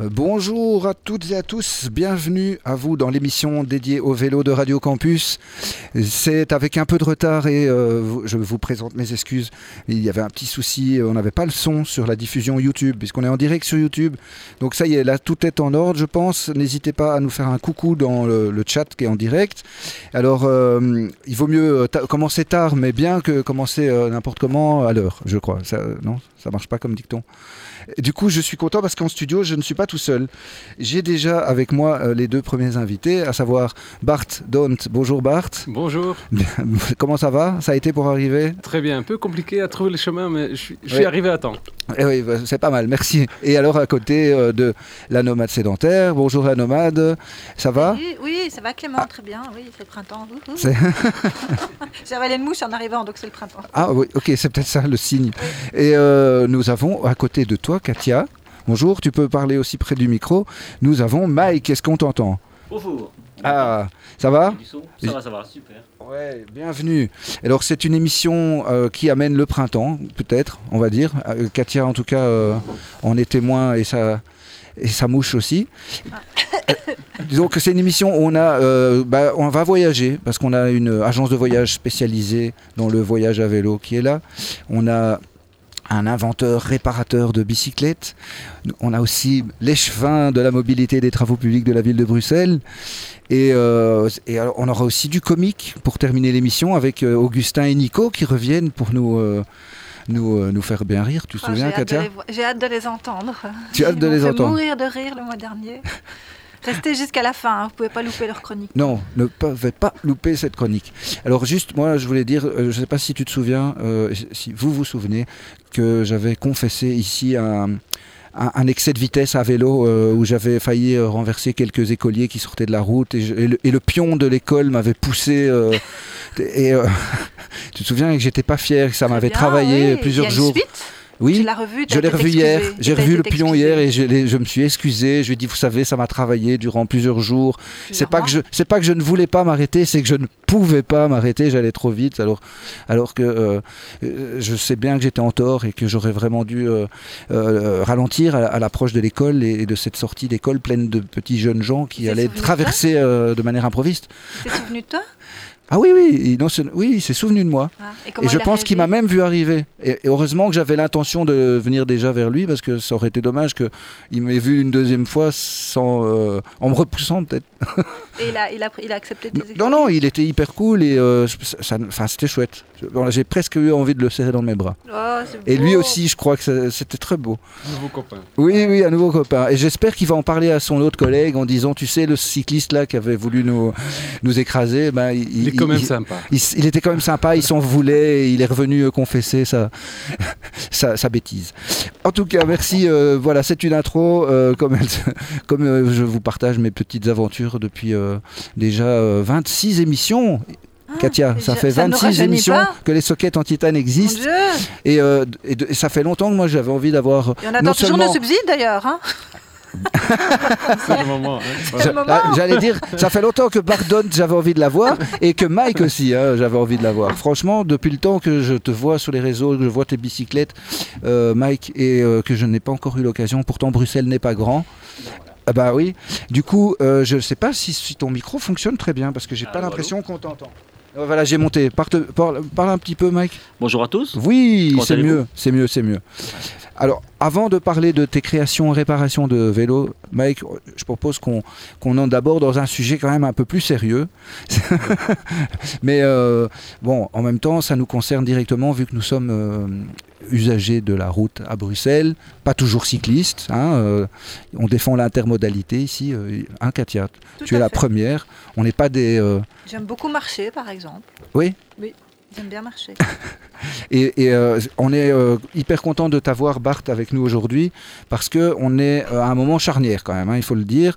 Euh, Bonjour à toutes et à tous, bienvenue à vous dans l'émission dédiée au vélo de Radio Campus. C'est avec un peu de retard et euh, je vous présente mes excuses. Il y avait un petit souci, on n'avait pas le son sur la diffusion YouTube puisqu'on est en direct sur YouTube. Donc ça y est, là tout est en ordre je pense. N'hésitez pas à nous faire un coucou dans le, le chat qui est en direct. Alors euh, il vaut mieux ta- commencer tard mais bien que commencer euh, n'importe comment à l'heure, je crois. Ça, non, ça marche pas comme dicton. Du coup, je suis content parce qu'en studio, je ne suis pas tout seul. J'ai déjà avec moi euh, les deux premiers invités, à savoir Bart Dont. Bonjour Bart. Bonjour, Comment ça va? Ça a été pour arriver? Très bien. Un peu compliqué à trouver le chemin, mais je suis, je suis Ouais. arrivé à temps. Eh oui, bah, c'est pas mal, merci. Et alors à côté euh, de la nomade sédentaire. Bonjour la nomade. Ça va? Oui, oui, ça va Clément, très bien. Oui, c'est le printemps. C'est- J'avais une mouche en arrivant, donc c'est le printemps. Ah oui, ok, c'est peut-être ça le signe. Et euh, nous avons à côté de toi, Katia. Bonjour, tu peux parler aussi près du micro. Nous avons Mike, est-ce qu'on t'entend Bonjour. Ah, ça va Ça va, ça va, super. Ouais, bienvenue. Alors c'est une émission euh, qui amène le printemps, peut-être, on va dire. Euh, Katia en tout cas euh, en est témoin et ça et sa mouche aussi. Euh, Donc c'est une émission où on a, euh, bah, on va voyager parce qu'on a une agence de voyage spécialisée dans le voyage à vélo qui est là. On a un inventeur réparateur de bicyclettes. On a aussi l'échevin de la mobilité et des travaux publics de la ville de Bruxelles. Et, euh, et on aura aussi du comique pour terminer l'émission avec euh, Augustin et Nico qui reviennent pour nous, euh, nous, euh, nous faire bien rire. Tu te Oh, souviens, J'ai hâte, de Katia j'ai hâte de les entendre. Tu as hâte de les entendre mourir de rire le mois dernier. Restez jusqu'à la fin, hein, vous pouvez pas louper leur chronique. Non, ne pouvez pas louper cette chronique. Alors juste, moi, je voulais dire, euh, je ne sais pas si tu te souviens, euh, si vous vous souvenez, que j'avais confessé ici un, un- un excès de vitesse à vélo euh, où j'avais failli euh, renverser quelques écoliers qui sortaient de la route et, je- et le, et le pion de l'école m'avait poussé. euh, et euh, tu te souviens que j'étais pas fier, que ça m'avait travaillé oui. plusieurs Il y a une jours. suite Oui, Tu l'as revu t'as je l'ai revu hier. J'ai revu le pion hier et je, me suis excusé. Je lui ai dit, vous savez, ça m'a travaillé durant plusieurs jours. C'est pas que je, c'est pas que je ne voulais pas m'arrêter, c'est que je ne pouvais pas m'arrêter. J'allais trop vite. Alors, alors que euh, euh, je sais bien que j'étais en tort et que j'aurais vraiment dû euh, euh, ralentir à, à l'approche de l'école et, et de cette sortie d'école pleine de petits jeunes gens qui allaient traverser de manière improviste. T'es souvenu de toi? Ah oui, oui, il, non, c'est- oui, il s'est souvenu de moi. Ah, Et je pense qu'il m'a même vu arriver. Et, et heureusement que j'avais l'intention de venir déjà vers lui parce que ça aurait été dommage qu'il m'ait vu une deuxième fois sans, euh, en me repoussant peut-être. Et il a, il, a, pris- il a accepté tes Non, non, il était hyper cool et euh, ça, enfin, c'était chouette. J'ai presque eu envie de le serrer dans mes bras. Oh, Et lui aussi, je crois que ça- c'était très beau. Nouveau copain. Oui, oui, un nouveau copain. Et j'espère qu'il va en parler à son autre collègue en disant, tu sais, le cycliste là qui avait voulu nous, nous écraser, ben, il, Il est quand même il- sympa. il, il était quand même sympa, il s'en voulait et il est revenu euh, confesser sa, sa, sa bêtise. En tout cas, merci. euh, voilà, c'est une intro. euh, comme elle comme euh, je vous partage mes petites aventures depuis euh, déjà euh, 26 émissions. Katia, et ça je- fait ça ne 26 rajeunit émissions pas. que les sockets en titane existent. Dieu Et, euh, et de- et ça fait longtemps que moi j'avais envie d'avoir. Et on attend non toujours seulement- nos subsides d'ailleurs. Hein C'est le moment. hein. Moment. ah, J'allais dire, ça fait longtemps que Bardon, j'avais envie de la voir, et que Mike aussi, hein, j'avais envie de la voir. Franchement, depuis le temps que je te vois sur les réseaux, que je vois tes bicyclettes, euh, Mike, et euh, que je n'ai pas encore eu l'occasion, pourtant Bruxelles n'est pas grand. Ah bah oui. Du coup, euh, je ne sais pas si, si ton micro fonctionne très bien, parce que j'ai Ah, pas l'impression qu'on t'entend. Euh, Voilà, j'ai monté. Parle, parle, parle un petit peu, Mike. Bonjour à tous. Oui, c'est mieux, c'est mieux, c'est mieux. Alors, avant de parler de tes créations et réparations de vélos, Mike, je propose qu'on entre d'abord dans un sujet quand même un peu plus sérieux. Mais euh, bon, en même temps, ça nous concerne directement vu que nous sommes euh, usagers de la route à Bruxelles, pas toujours cyclistes. hein, euh, on défend l'intermodalité ici. Hein, Katia, Tout tu es la première. On n'est pas des... J'aime beaucoup marcher par exemple. Oui Oui, j'aime bien marcher. Et, et, euh, on est euh, hyper content de t'avoir, Bart, avec nous aujourd'hui, parce que on est euh, à un moment charnière quand même, hein, il faut le dire.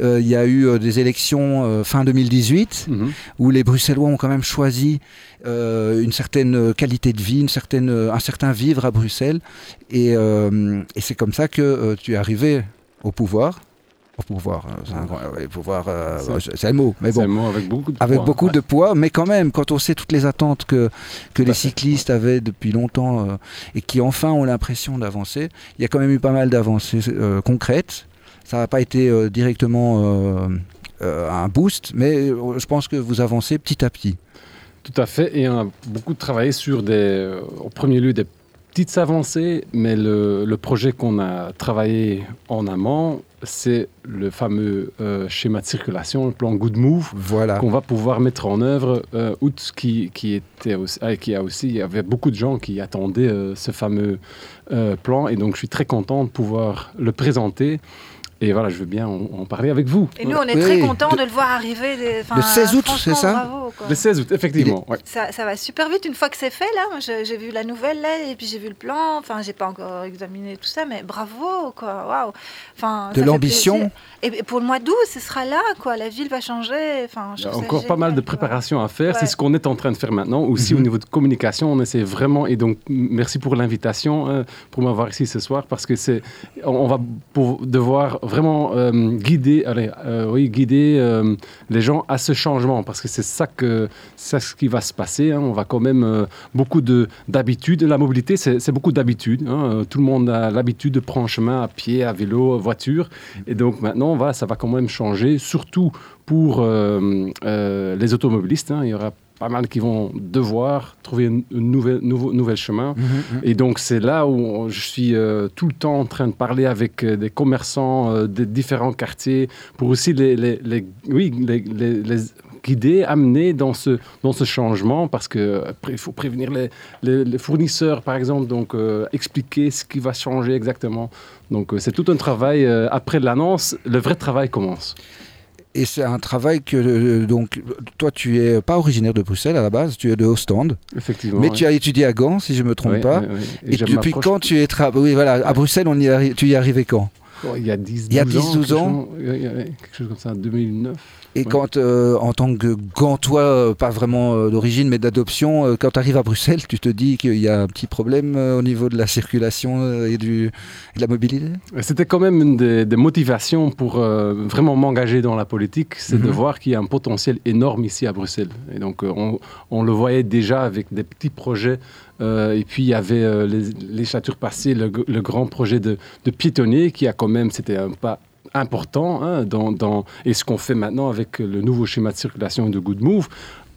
Euh, Il y a eu euh, des élections euh, fin 2018 Mhm. où les Bruxellois ont quand même choisi euh, une certaine qualité de vie, une certaine, un certain vivre à Bruxelles. Et, euh, et c'est comme ça que euh, tu es arrivé au pouvoir. Pour pouvoir, euh, c'est pouvoir, euh, C'est- ouais, c'est le mot, mais bon. mot avec beaucoup de Avec poids. beaucoup de poids, mais quand même, quand on sait toutes les attentes que, que les fait. cyclistes avaient depuis longtemps euh, et qui enfin ont l'impression d'avancer, il y a quand même eu pas mal d'avancées euh, concrètes. Ça n'a pas été euh, directement euh, euh, un boost, mais euh, je pense que vous avancez petit à petit. Tout à fait. Et on a beaucoup travaillé sur des, euh, au premier lieu des petites avancées, mais le, le projet qu'on a travaillé en amont, c'est le fameux euh, schéma de circulation, le plan Good Move, Voilà. qu'on va pouvoir mettre en œuvre. Euh, août, qui, qui était aussi, ah, qui a aussi, il y avait beaucoup de gens qui attendaient euh, ce fameux euh, plan, et donc je suis très content de pouvoir le présenter. Et voilà, je veux bien en, en parler avec vous. Et nous, on est Oui, très contents de le voir arriver. des- Le 16 août, c'est ça bravo, quoi. Le 16 août, effectivement. ouais. Ça, ça va super vite une fois que c'est fait là. J'ai vu la nouvelle là et puis j'ai vu le plan. Enfin, j'ai pas encore examiné tout ça, mais bravo quoi. Waouh. Enfin, De l'ambition. Et pour le mois d'août, ce sera là quoi. La ville va changer. Enfin, je Il y a trouve ça encore pas mal de préparation à faire. Ouais. C'est ce qu'on est en train de faire maintenant. Aussi Mhm. au niveau de communication, on essaie vraiment. Et donc, merci pour l'invitation, hein, pour m'avoir ici ce soir, parce que c'est, on, on va pour- devoir vraiment euh, guider, allez, euh, oui, guider euh, les gens à ce changement, parce que c'est ça que, c'est ce qui va se passer. hein. On va quand même beaucoup de d'habitude. La mobilité, c'est beaucoup d'habitude. hein. Tout le monde a l'habitude de prendre chemin à pied, à vélo, à voiture. Et donc maintenant, voilà, ça va quand même changer, surtout pour les automobilistes. hein. Il y aura pas mal qui vont devoir trouver une nouvelle, nouveau, nouvelle chemin. Mhm, Et donc c'est là où je suis euh, tout le temps en train de parler avec euh, des commerçants euh, des différents quartiers pour aussi les, les- les- oui, les, guider, amener dans ce, dans ce changement parce que après, il faut prévenir les, les- les fournisseurs par exemple, donc euh, expliquer ce qui va changer exactement. Donc euh, c'est tout un travail. euh, après l'annonce, le vrai travail commence. Et c'est un travail que, euh, donc, toi, tu es pas originaire de Bruxelles à la base, tu es de Ostende, Effectivement. mais ouais. tu as étudié à Gand, si je me trompe pas. Et, depuis quand tu es tra- Oui, voilà, à Bruxelles, on y arri- tu y es arrivé quand? Oh, Il y a 10, Il y a 12 10, 12 quelque ans. chose- ouais, ouais, quelque chose comme ça, 2009. Et quand, euh, en tant que Gantois, euh, pas vraiment euh, d'origine, mais d'adoption, quand tu arrives à Bruxelles, tu te dis qu'il y a un petit problème au niveau de la circulation et, du, et de la mobilité? C'était quand même une des, des motivations pour euh, vraiment m'engager dans la politique, c'est de Mhm. voir qu'il y a un potentiel énorme ici à Bruxelles. Et donc on, on le voyait déjà avec des petits projets. euh, et puis il y avait euh, les législatures passées, le grand projet de, de piétonnier qui a quand même, c'était un pas important hein, dans, dans- et ce qu'on fait maintenant avec le nouveau schéma de circulation de Good Move.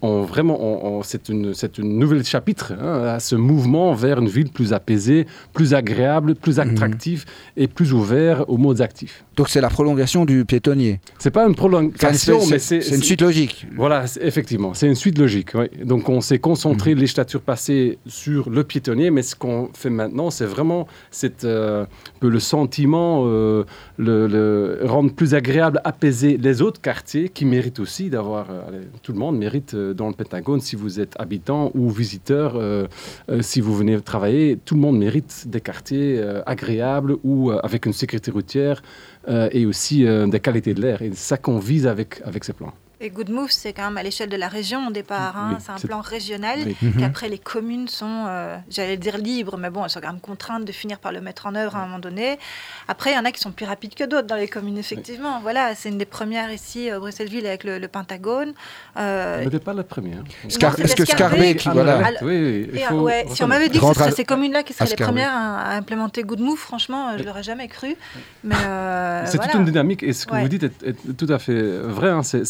On, vraiment, on- on- c'est une, c'est une nouvelle chapitre hein, à ce mouvement vers une ville plus apaisée, plus agréable, plus Mhm. attractive et plus ouvert aux modes actifs. Donc c'est la prolongation du piétonnier. C'est pas une Enfin, prolongation, mais c'est une suite logique. Voilà, effectivement, c'est une suite logique. oui. Donc on s'est concentré législature passée sur le piétonnier, mais ce qu'on fait maintenant, c'est vraiment cette, euh, le sentiment, euh, le, le- rendre plus agréable, apaiser les autres quartiers qui méritent aussi d'avoir. euh, tout le monde mérite dans le Pentagone, si vous êtes habitant ou visiteur, euh, euh, si vous venez travailler, tout le monde mérite des quartiers euh, agréables ou avec une sécurité routière et aussi des qualités de l'air. Et c'est ça qu'on vise avec, avec ces plans. Et Good Move, c'est quand même à l'échelle de la région au départ. hein. Oui, c'est un plan régional. Oui. Mhm. Qu'après, les communes sont, euh, j'allais dire libres, mais bon, elles sont quand même contraintes de finir par le mettre en œuvre à un moment donné. Après, il y en a qui sont plus rapides que d'autres dans les communes, effectivement. Voilà, c'est une des premières ici, au Bruxelles-Ville, avec le, le Pentagone. Euh, n'était pas la première. Scar- Non, Est-ce que Scarbeck, Scarbeck. voilà. Alors- oui, oui, faut ouais, si on m'avait dit que ce serait ces communes-là qui seraient les premières à, à implémenter Good Move, franchement, euh, je l'aurais jamais cru. Mais euh, C'est voilà. toute une dynamique et ce que Ouais. vous dites est, est tout à fait vrai. hein. C'est-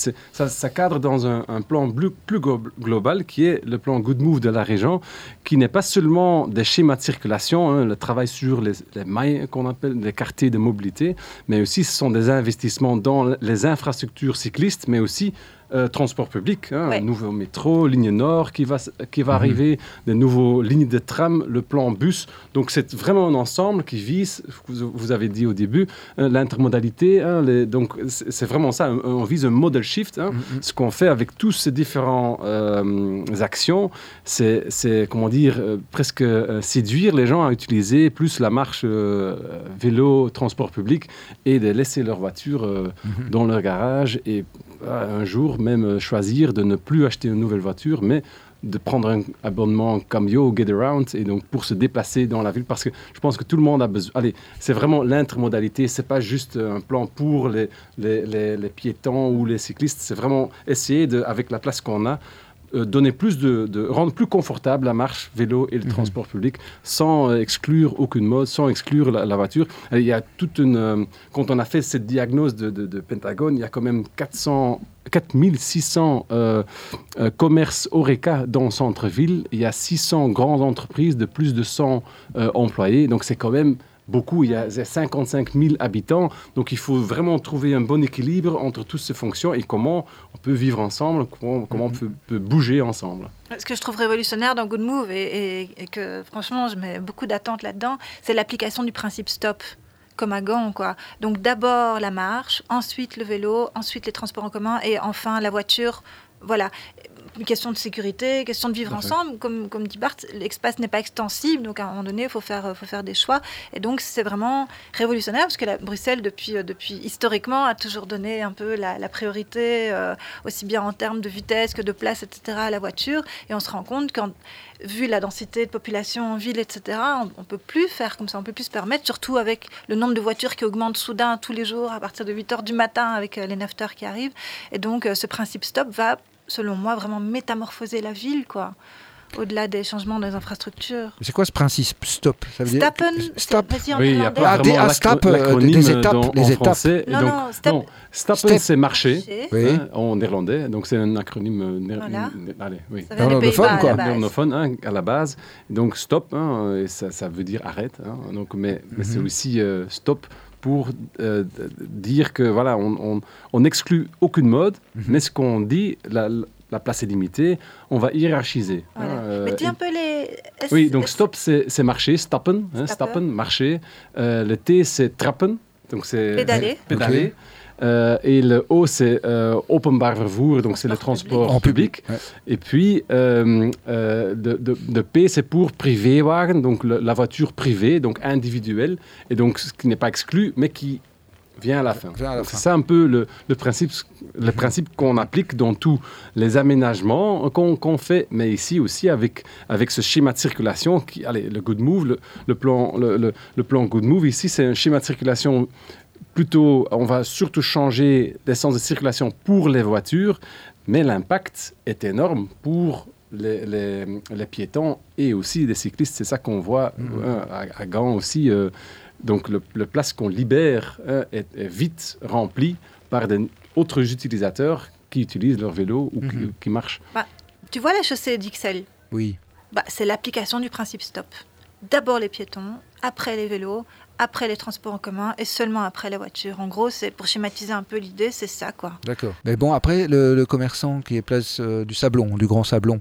ça, cadre dans un, plan plus, plus glo- global qui est le plan Good Move de la région, qui n'est pas seulement des schémas de circulation, hein, le travail sur les mailles qu'on appelle les quartiers de mobilité, mais aussi ce sont des investissements dans les infrastructures cyclistes, mais aussi euh, transport public, hein, Ouais. un nouveau métro, ligne nord qui va, qui va Mhm. arriver, des nouveaux lignes de tram, le plan bus. Donc c'est vraiment un ensemble qui vise, vous, vous avez dit au début, hein, l'intermodalité. hein, donc c'est vraiment ça, on vise un model shift. hein. Mhm. Ce qu'on fait avec tous ces différents euh, actions, c'est, comment dire, euh, presque euh, séduire les gens à utiliser plus la marche euh, vélo, transport public et de laisser leur voiture euh, Mhm. dans leur garage et euh, un jour même choisir de ne plus acheter une nouvelle voiture, mais de prendre un abonnement comme Yo, Get Around, et donc pour se déplacer dans la ville, parce que je pense que tout le monde a besoin. Allez, c'est vraiment l'intermodalité, c'est pas juste un plan pour les piétons ou les cyclistes, c'est vraiment essayer, de, avec la place qu'on a, euh, donner plus de, de, rendre plus confortable la marche, vélo et le Mhm. transport public, sans euh, exclure aucune mode, sans exclure la, la voiture. Et il y a toute une, euh, quand on a fait cette diagnose de, de- de Pentagone, il y a quand même 400, 4600 euh, euh, commerces Oreca dans le centre-ville. Il y a 600 grandes entreprises de plus de 100 euh, employés. Donc c'est quand même beaucoup. Il y a 55 000 habitants. Donc il faut vraiment trouver un bon équilibre entre toutes ces fonctions et comment on peut vivre ensemble, comment, comment on peut, peut bouger ensemble. Ce que je trouve révolutionnaire dans Good Move et, et- et que franchement je mets beaucoup d'attentes là-dedans, c'est l'application du principe stop comme à Gand quoi. Donc d'abord la marche, ensuite le vélo, ensuite les transports en commun et enfin la voiture. Voilà. Une question de sécurité, question de vivre ensemble. Comme, comme dit Bart, l'espace n'est pas extensible, donc à un moment donné, il faut faire, faut faire des choix. Et donc, c'est vraiment révolutionnaire, parce que la, Bruxelles, depuis, euh, depuis historiquement, a toujours donné un peu la, la priorité, euh, aussi bien en termes de vitesse que de place, etc., à la voiture. Et on se rend compte qu'en vu la densité de population en ville, etc., on ne peut plus faire comme ça, on peut plus se permettre, surtout avec le nombre de voitures qui augmente soudain tous les jours à partir de 8 heures du matin avec euh, les 9 heures qui arrivent. Et donc, ce principe stop va, selon moi, vraiment métamorphoser la ville, quoi. Au-delà des changements les infrastructures. C'est quoi ce principe Stop? Ça veut dire Stappen, Stop. c'est- vas-y en Oui, il a néerlandais. pas Ah, des- ah, stop, euh, des étapes, dans- les en étapes. français. Non, Donc, non, step- non, Stappen, Step. c'est marcher Marcher. Oui. hein, en néerlandais. Donc c'est un acronyme euh, Voilà. né- allez, oui. Des Néerlandophone, quoi. la base. néerlandophone hein, à la base. Donc stop, hein, et ça, ça veut dire arrête. hein. donc, mais mais c'est Mhm. aussi euh, stop pour euh, dire que voilà, on, on, on n'exclut aucune mode, Mhm. mais ce qu'on dit, la, la place est limitée, on va hiérarchiser. hein, Voilà. euh, Mais dis un peu les. Oui, donc stop, c'est marcher, stappen, hein, Stappen. marcher. Euh, le T, c'est trappen, donc c'est Pédaler. Euh, et le O, c'est euh, openbaar vervoer, donc c'est le Transport En public. ouais. Et puis, euh, euh, de, de- de P, c'est pour privéwagen, donc le- la voiture privée, donc individuelle, et donc ce qui n'est pas exclu, mais qui vient à la fin. C'est ça un peu le, le principe, le principe qu'on applique dans tous les aménagements qu'on fait, mais ici aussi avec, avec ce schéma de circulation, qui, allez, le Good Move, le, le plan, le plan Good Move, ici, c'est un schéma de circulation plutôt, on va surtout changer l'essence de circulation pour les voitures, mais l'impact est énorme pour les, les- les piétons et aussi les cyclistes. C'est ça qu'on voit Mhm. hein, à, à Gand aussi. euh, donc le, le place qu'on libère hein, est, est vite rempli par d'autres utilisateurs qui utilisent leur vélo ou qui, Mhm. qui marchent. Tu vois la chaussée d'Ixelles? Oui. bah, C'est l'application du principe stop. D'abord les piétons, après les vélos, après les transports en commun et seulement après la voiture. En gros, c'est pour schématiser un peu l'idée, c'est ça quoi. D'accord. Mais bon, après, le, le commerçant qui est place euh, du Sablon, du Grand Sablon,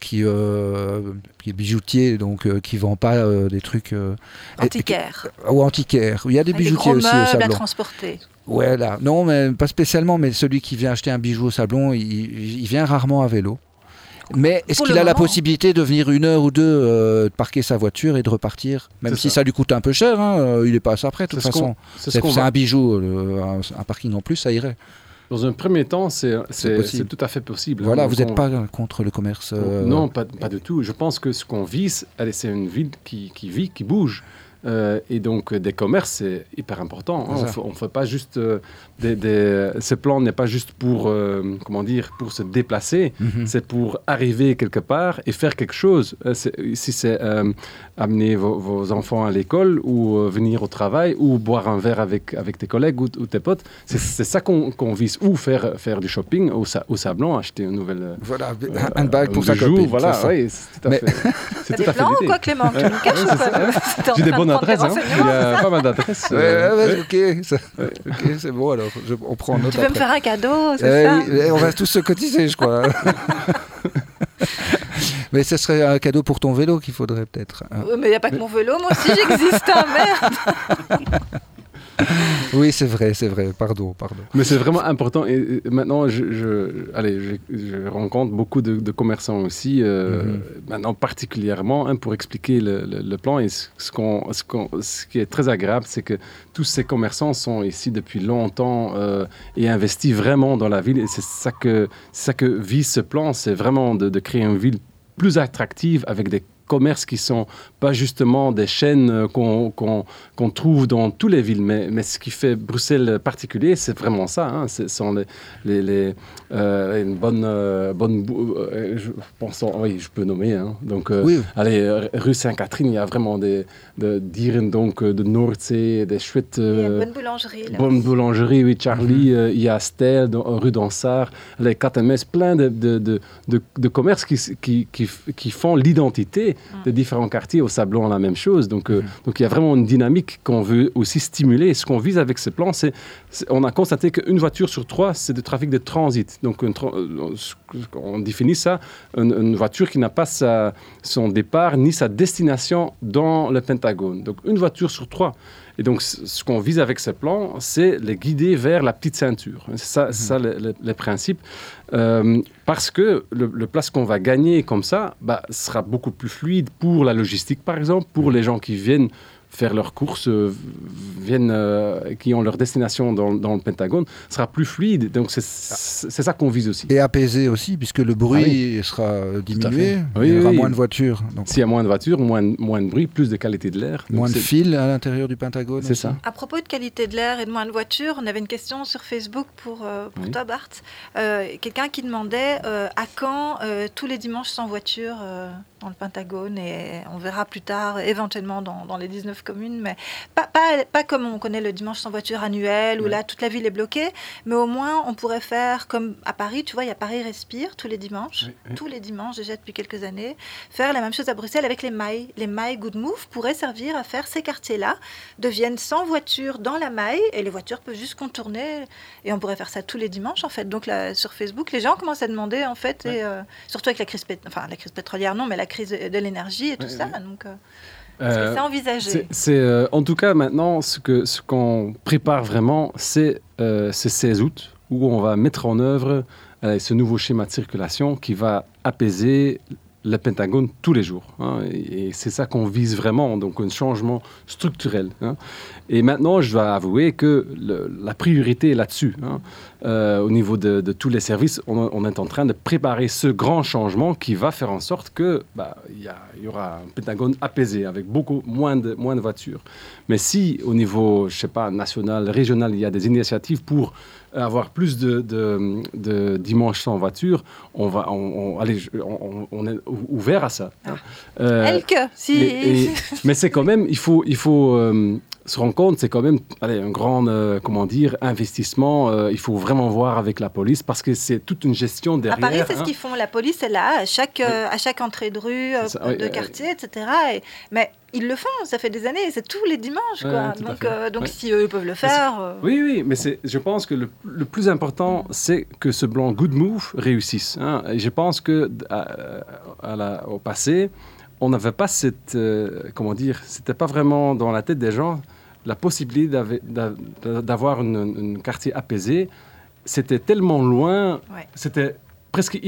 qui, euh, qui est bijoutier, donc euh, qui vend pas euh, des trucs. euh, et- Antiquaire. ou antiquaires. Il y a des Avec des bijoutiers aussi au meubles à Sablon. transporter. Ouais, là. Non, mais pas spécialement, mais celui qui vient acheter un bijou au Sablon, il, il vient rarement à vélo. Mais est-ce qu'il a la possibilité de venir une heure ou deux euh, de parquer sa voiture et de repartir Même si ça. ça lui coûte un peu cher, hein, euh, il est pas à ça près, de toute façon. C'est ce un bijou, euh, un, un parking en plus, ça irait. Dans un premier temps, c'est tout à fait possible. hein. Voilà, Donc vous n'êtes on- pas contre le commerce euh, Non, pas, pas du tout. Je pense que ce qu'on vise, allez, c'est une ville qui, qui vit, qui bouge. Euh, et donc, des commerces, c'est hyper important. hein. On ne fait pas juste euh, des, des- Ce plan n'est pas juste pour, euh, comment dire, pour se déplacer. mhm. C'est pour arriver quelque part et faire quelque chose. Euh, c'est- Si c'est euh, amener vos, vos enfants à l'école ou euh, venir au travail ou boire un verre avec, avec tes collègues ou, ou tes potes, c'est c'est ça qu'on qu'on vise. Ou faire, faire du shopping au, sa- au Sablon, acheter une nouvelle... euh, Voilà, un handbag pour sa jour, copine. Voilà, oui, c'est tout à Mais- fait. T'as C'est des tout à fait plans ou quoi Clément Tu nous caches ou quoi J'ai des bonnes des adresses, hein. il y a pas mal d'adresses. Ouais, euh, ouais, ouais. ouais, ok, ça- ok, c'est bon alors, je- on prend note Tu veux me faire un cadeau, c'est Eh ça oui, eh, on va tous se cotiser, je crois. Mais ce serait un cadeau pour ton vélo qu'il faudrait peut-être. hein. Mais il n'y a pas que mon vélo, moi aussi j'existe, hein, merde Oui, c'est vrai, c'est vrai. Pardon, pardon. Mais c'est vraiment important. Et, maintenant, je, je- allez, je, je rencontre beaucoup de, de commerçants aussi, euh, Mhm. maintenant particulièrement, hein, pour expliquer le, le- le plan. Et ce, ce qu'on- ce qui est très agréable, c'est que tous ces commerçants sont ici depuis longtemps euh, et investis vraiment dans la ville. Et c'est ça que, ça que vise ce plan, c'est vraiment de, de créer une ville plus attractive avec des commerces qui sont pas justement des chaînes euh, qu'on qu'on trouve dans toutes les villes, mais, mais ce qui fait Bruxelles particulier, c'est vraiment ça. Hein. Ce sont les, les, les euh, une bonne, euh, bonne euh, je pense, oui, je peux nommer. Hein. Donc, euh, Oui. allez, rue Sainte-Catherine, il y a vraiment des, de dieren donc de Noordzee, des chouettes. Il y a une bonne boulangerie. Là. Bonne boulangerie, oui, Charlie. euh, il y a Stel, dans- rue d'Ansart, les KTMS, plein de, de, de, de, de commerces qui, qui, qui, qui font l'identité des différents quartiers. Au Sablon, la même chose. Donc, euh, donc il y a vraiment une dynamique qu'on veut aussi stimuler. Et ce qu'on vise avec ce plan, c'est, on a constaté qu'une voiture sur trois, c'est du trafic de transit. Donc, tra- euh, on définit ça, une, une voiture qui n'a pas sa, son départ ni sa destination dans le Pentagone. Donc, une voiture sur trois. Et donc, ce qu'on vise avec ce plan, c'est les guider vers la petite ceinture. C'est ça, ça le, le- le principe. Euh, parce que le, le place qu'on va gagner comme ça bah, sera beaucoup plus fluide pour la logistique, par exemple, pour les gens qui viennent faire leurs courses, euh, viennent, euh, qui ont leur destination dans, dans le Pentagone, sera plus fluide. Donc, c'est c'est ça qu'on vise aussi. Et apaisé aussi, puisque le bruit sera diminué, Ah Oui, il y aura oui. moins de voitures, donc S'il y a moins de voitures, moins, de- moins de bruit, plus de qualité de l'air. Moins de fils à l'intérieur du Pentagone. C'est ça. À propos de qualité de l'air et de moins de voitures, on avait une question sur Facebook pour, euh, pour Oui. toi, Bart. Euh, Quelqu'un qui demandait euh, à quand euh, tous les dimanches sans voiture euh, dans le Pentagone et on verra plus tard, éventuellement dans, dans les 19 communes, mais pas, pas, pas comme on connaît le dimanche sans voiture annuel où Ouais. là toute la ville est bloquée, mais au moins on pourrait faire comme à Paris, tu vois, il y a Paris Respire tous les dimanches, Oui, oui. tous les dimanches déjà depuis quelques années, faire la même chose à Bruxelles avec les mailles. Les mailles Good Move pourraient servir à faire ces quartiers-là deviennent sans voiture dans la maille et les voitures peuvent juste contourner et on pourrait faire ça tous les dimanches en fait. Donc là sur Facebook, les gens commencent à demander en fait et euh, surtout avec la crise enfin la crise pétrolière non mais la crise de l'énergie et tout Ouais, ça donc euh, Euh, c'est envisagé. C'est, euh, en tout cas, maintenant, ce, que, ce qu'on prépare vraiment, c'est euh, ce 16 août, où on va mettre en œuvre ce nouveau schéma de circulation qui va apaiser le Pentagone tous les jours. hein. et, c'est ça qu'on vise vraiment, donc un changement structurel. hein. Et maintenant, je dois avouer que la priorité est là-dessus. hein. Euh, au niveau de, tous les services, on, est en train de préparer ce grand changement qui va faire en sorte que bah, y, aura un Pentagone apaisé avec beaucoup moins de, moins de voitures. Mais si au niveau, je sais pas, national, régional, il y a des initiatives pour avoir plus de, de, de dimanches sans voiture, on va, on, on- allez, je- on, on est ou- ouvert à ça. hein. Euh, Elke, si et- et- mais c'est quand même, il faut, il faut euh, se rendre compte, c'est quand même allez, un grand, euh, comment dire, investissement. euh, il faut vraiment voir avec la police parce que c'est toute une gestion à derrière. Paris, c'est ce hein. qu'ils font. La police est là à chaque, euh, à chaque entrée de rue, ça, de quartier, etc. Et- mais ils le font, ça fait des années, c'est tous les dimanches. Quoi. à donc donc Ouais. si eux peuvent le faire. Oui, oui, mais je pense que le, le plus important, c'est que ce blanc Good Move réussisse. hein. Et je pense que à- à la- au passé, on n'avait pas cette, euh, comment dire, c'était pas vraiment dans la tête des gens la possibilité d'av- d'a- d'avoir un quartier apaisé. C'était tellement loin, Ouais. c'était presque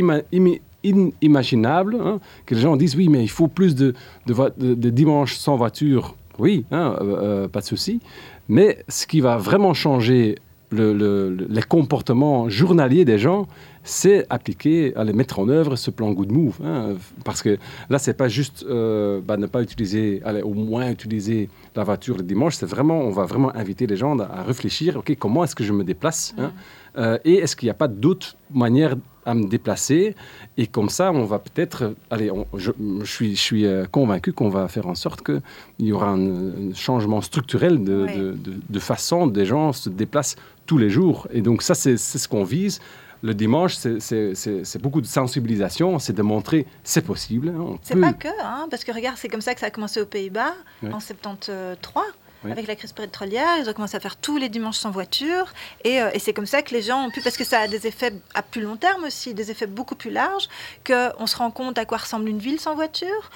inimaginable hein, que les gens disent oui, mais il faut plus de, de, vo- de- de dimanches sans voiture. Oui, hein, euh, euh, pas de souci. Mais ce qui va vraiment changer le- le- le- les comportements journaliers des gens, c'est appliquer, à les mettre en œuvre ce plan Good Move. hein. parce que là, c'est pas juste euh, bah, ne pas utiliser, allez, au moins utiliser la voiture le dimanche. C'est vraiment, on va vraiment inviter les gens à, à réfléchir. Ok, comment est-ce que je me déplace hein, euh, Et est-ce qu'il n'y a pas d'autres manières à me déplacer Et comme ça, on va peut-être, allez, on- je, je suis, je suis euh, convaincu qu'on va faire en sorte qu'il y aura un, un changement structurel de, de, de- de façon des gens se déplacent tous les jours. Et donc ça, c'est ce qu'on vise. Le dimanche, c'est- beaucoup de sensibilisation, c'est de montrer c'est possible. hein, C'est peut- pas que, hein, parce que regarde, c'est comme ça que ça a commencé aux Pays-Bas Oui. en 73. Oui. Avec la crise pétrolière, ils ont commencé à faire tous les dimanches sans voiture. Et, euh, et c'est comme ça que les gens ont pu, parce que ça a des effets à plus long terme aussi, des effets beaucoup plus larges, qu'on se rend compte à quoi ressemble une ville sans voiture.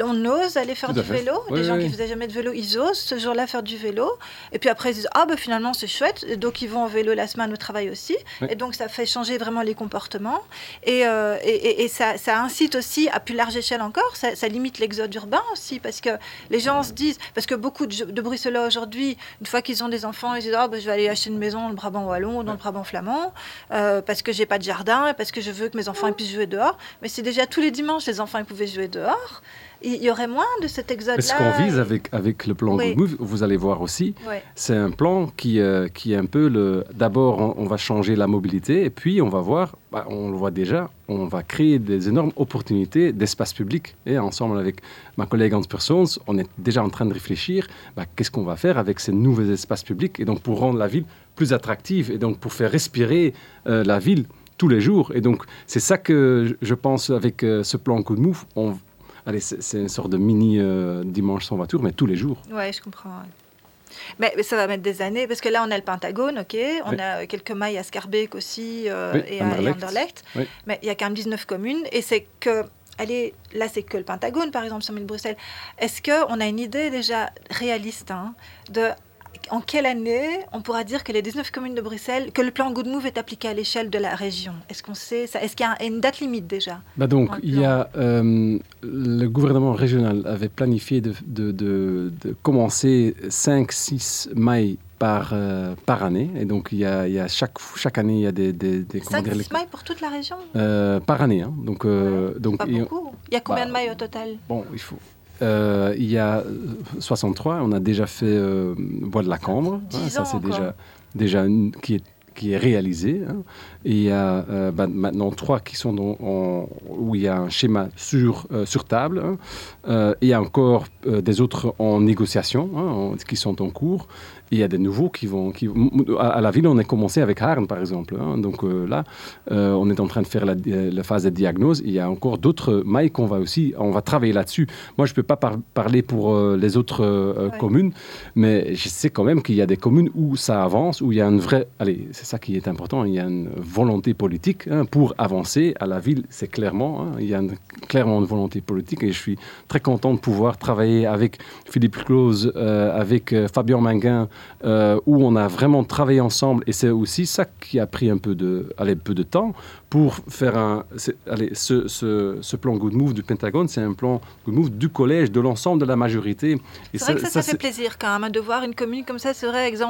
On ose aller faire du fait. vélo. Oui, les gens qui oui. faisaient jamais de vélo, ils osent ce jour-là faire du vélo. Et puis après, ils disent Ah, ben finalement, c'est chouette. Et donc, ils vont en vélo la semaine au travail aussi. Et donc, ça fait changer vraiment les comportements. Et, euh, et, ça, ça incite aussi à plus large échelle encore, ça, ça limite l'exode urbain aussi, parce que les gens se disent, parce que beaucoup de, de Bruxellois là aujourd'hui, une fois qu'ils ont des enfants, ils disent ah, ben, je vais aller acheter une maison dans le Brabant wallon ou dans le Brabant flamand euh, parce que j'ai pas de jardin et parce que je veux que mes enfants ils puissent jouer dehors. Mais c'est déjà tous les dimanches les enfants ils pouvaient jouer dehors. Il y aurait moins de cet exode-là. Ce qu'on vise avec, avec le plan Oui. Good Move, vous allez voir aussi, c'est un plan qui, euh, qui est un peu le. D'abord, on, on va changer la mobilité, et puis on va voir, bah, on le voit déjà, on va créer des énormes opportunités d'espace public. Et ensemble avec ma collègue Hans Persons, on est déjà en train de réfléchir, bah, qu'est-ce qu'on va faire avec ces nouveaux espaces publics, et donc pour rendre la ville plus attractive, et donc pour faire respirer euh, la ville tous les jours. Et donc, c'est ça que je- pense avec euh, ce plan Good Move. On, allez, c'est une sorte de mini euh, dimanche sans voiture, mais tous les jours. Ouais, je comprends. ouais. Mais, mais ça va mettre des années, parce que là, on a le Pentagone, ok, on Oui. a euh, quelques mailles à Scarbeck aussi euh, Oui, et à et Anderlecht. Oui. mais il y a quand même 19 communes, et c'est que, allez, là, c'est que le Pentagone, par exemple, sur de Bruxelles. Est-ce qu'on a une idée déjà réaliste hein, de en quelle année on pourra dire que les 19 communes de Bruxelles, que le plan Good Move est appliqué à l'échelle de la région? Est-ce qu'on sait ça? Est-ce qu'il y a une date limite déjà? Bah donc, il y a, euh, le gouvernement régional avait planifié de, de, de, de commencer 5-6 mailles par, euh, par année. Et donc, il y a, il y a chaque, chaque année, il y a des... des, des comment 5 dire, les- 6 mailles pour toute la région? Euh, par année. hein. Donc, donc Pas. Il y a combien bah, de mailles au total? bon, il faut... euh, il y a euh, 63, on a déjà fait euh, Bois de la Cambre. Dix ça, c'est déjà, déjà une, qui est qui est réalisé. hein. Et il y a euh, bah, maintenant trois qui sont dans- en- où il y a un schéma sur, euh, sur table. hein. Euh, et il y a encore euh, des autres en négociation, hein, en- qui sont en cours. Il y a des nouveaux qui vont... Qui, à, la ville, on a commencé avec Harn, par exemple. hein. Donc euh, là, euh, on est en train de faire la, di- la phase de diagnose. Il y a encore d'autres mailles qu'on va aussi... On va travailler là-dessus. Moi, je ne peux pas par- parler pour euh, les autres euh, Ouais. communes, mais je sais quand même qu'il y a des communes où ça avance, où il y a une vraie... Allez, c'est ça qui est important. Il y a une volonté politique hein, pour avancer. À la ville, c'est clairement... hein, il y a une- clairement une volonté politique et je suis très content de pouvoir travailler avec Philippe Claus, euh, avec euh, Fabien Manguin, euh, où on a vraiment travaillé ensemble. Et c'est aussi ça qui a pris un peu de, allez, peu de temps pour faire un. Allez, ce, ce, ce plan Good Move du Pentagone, c'est un plan Good Move du collège, de l'ensemble de la majorité. C'est vrai que ça, ça, fait plaisir quand même hein, de voir une commune comme ça. C'est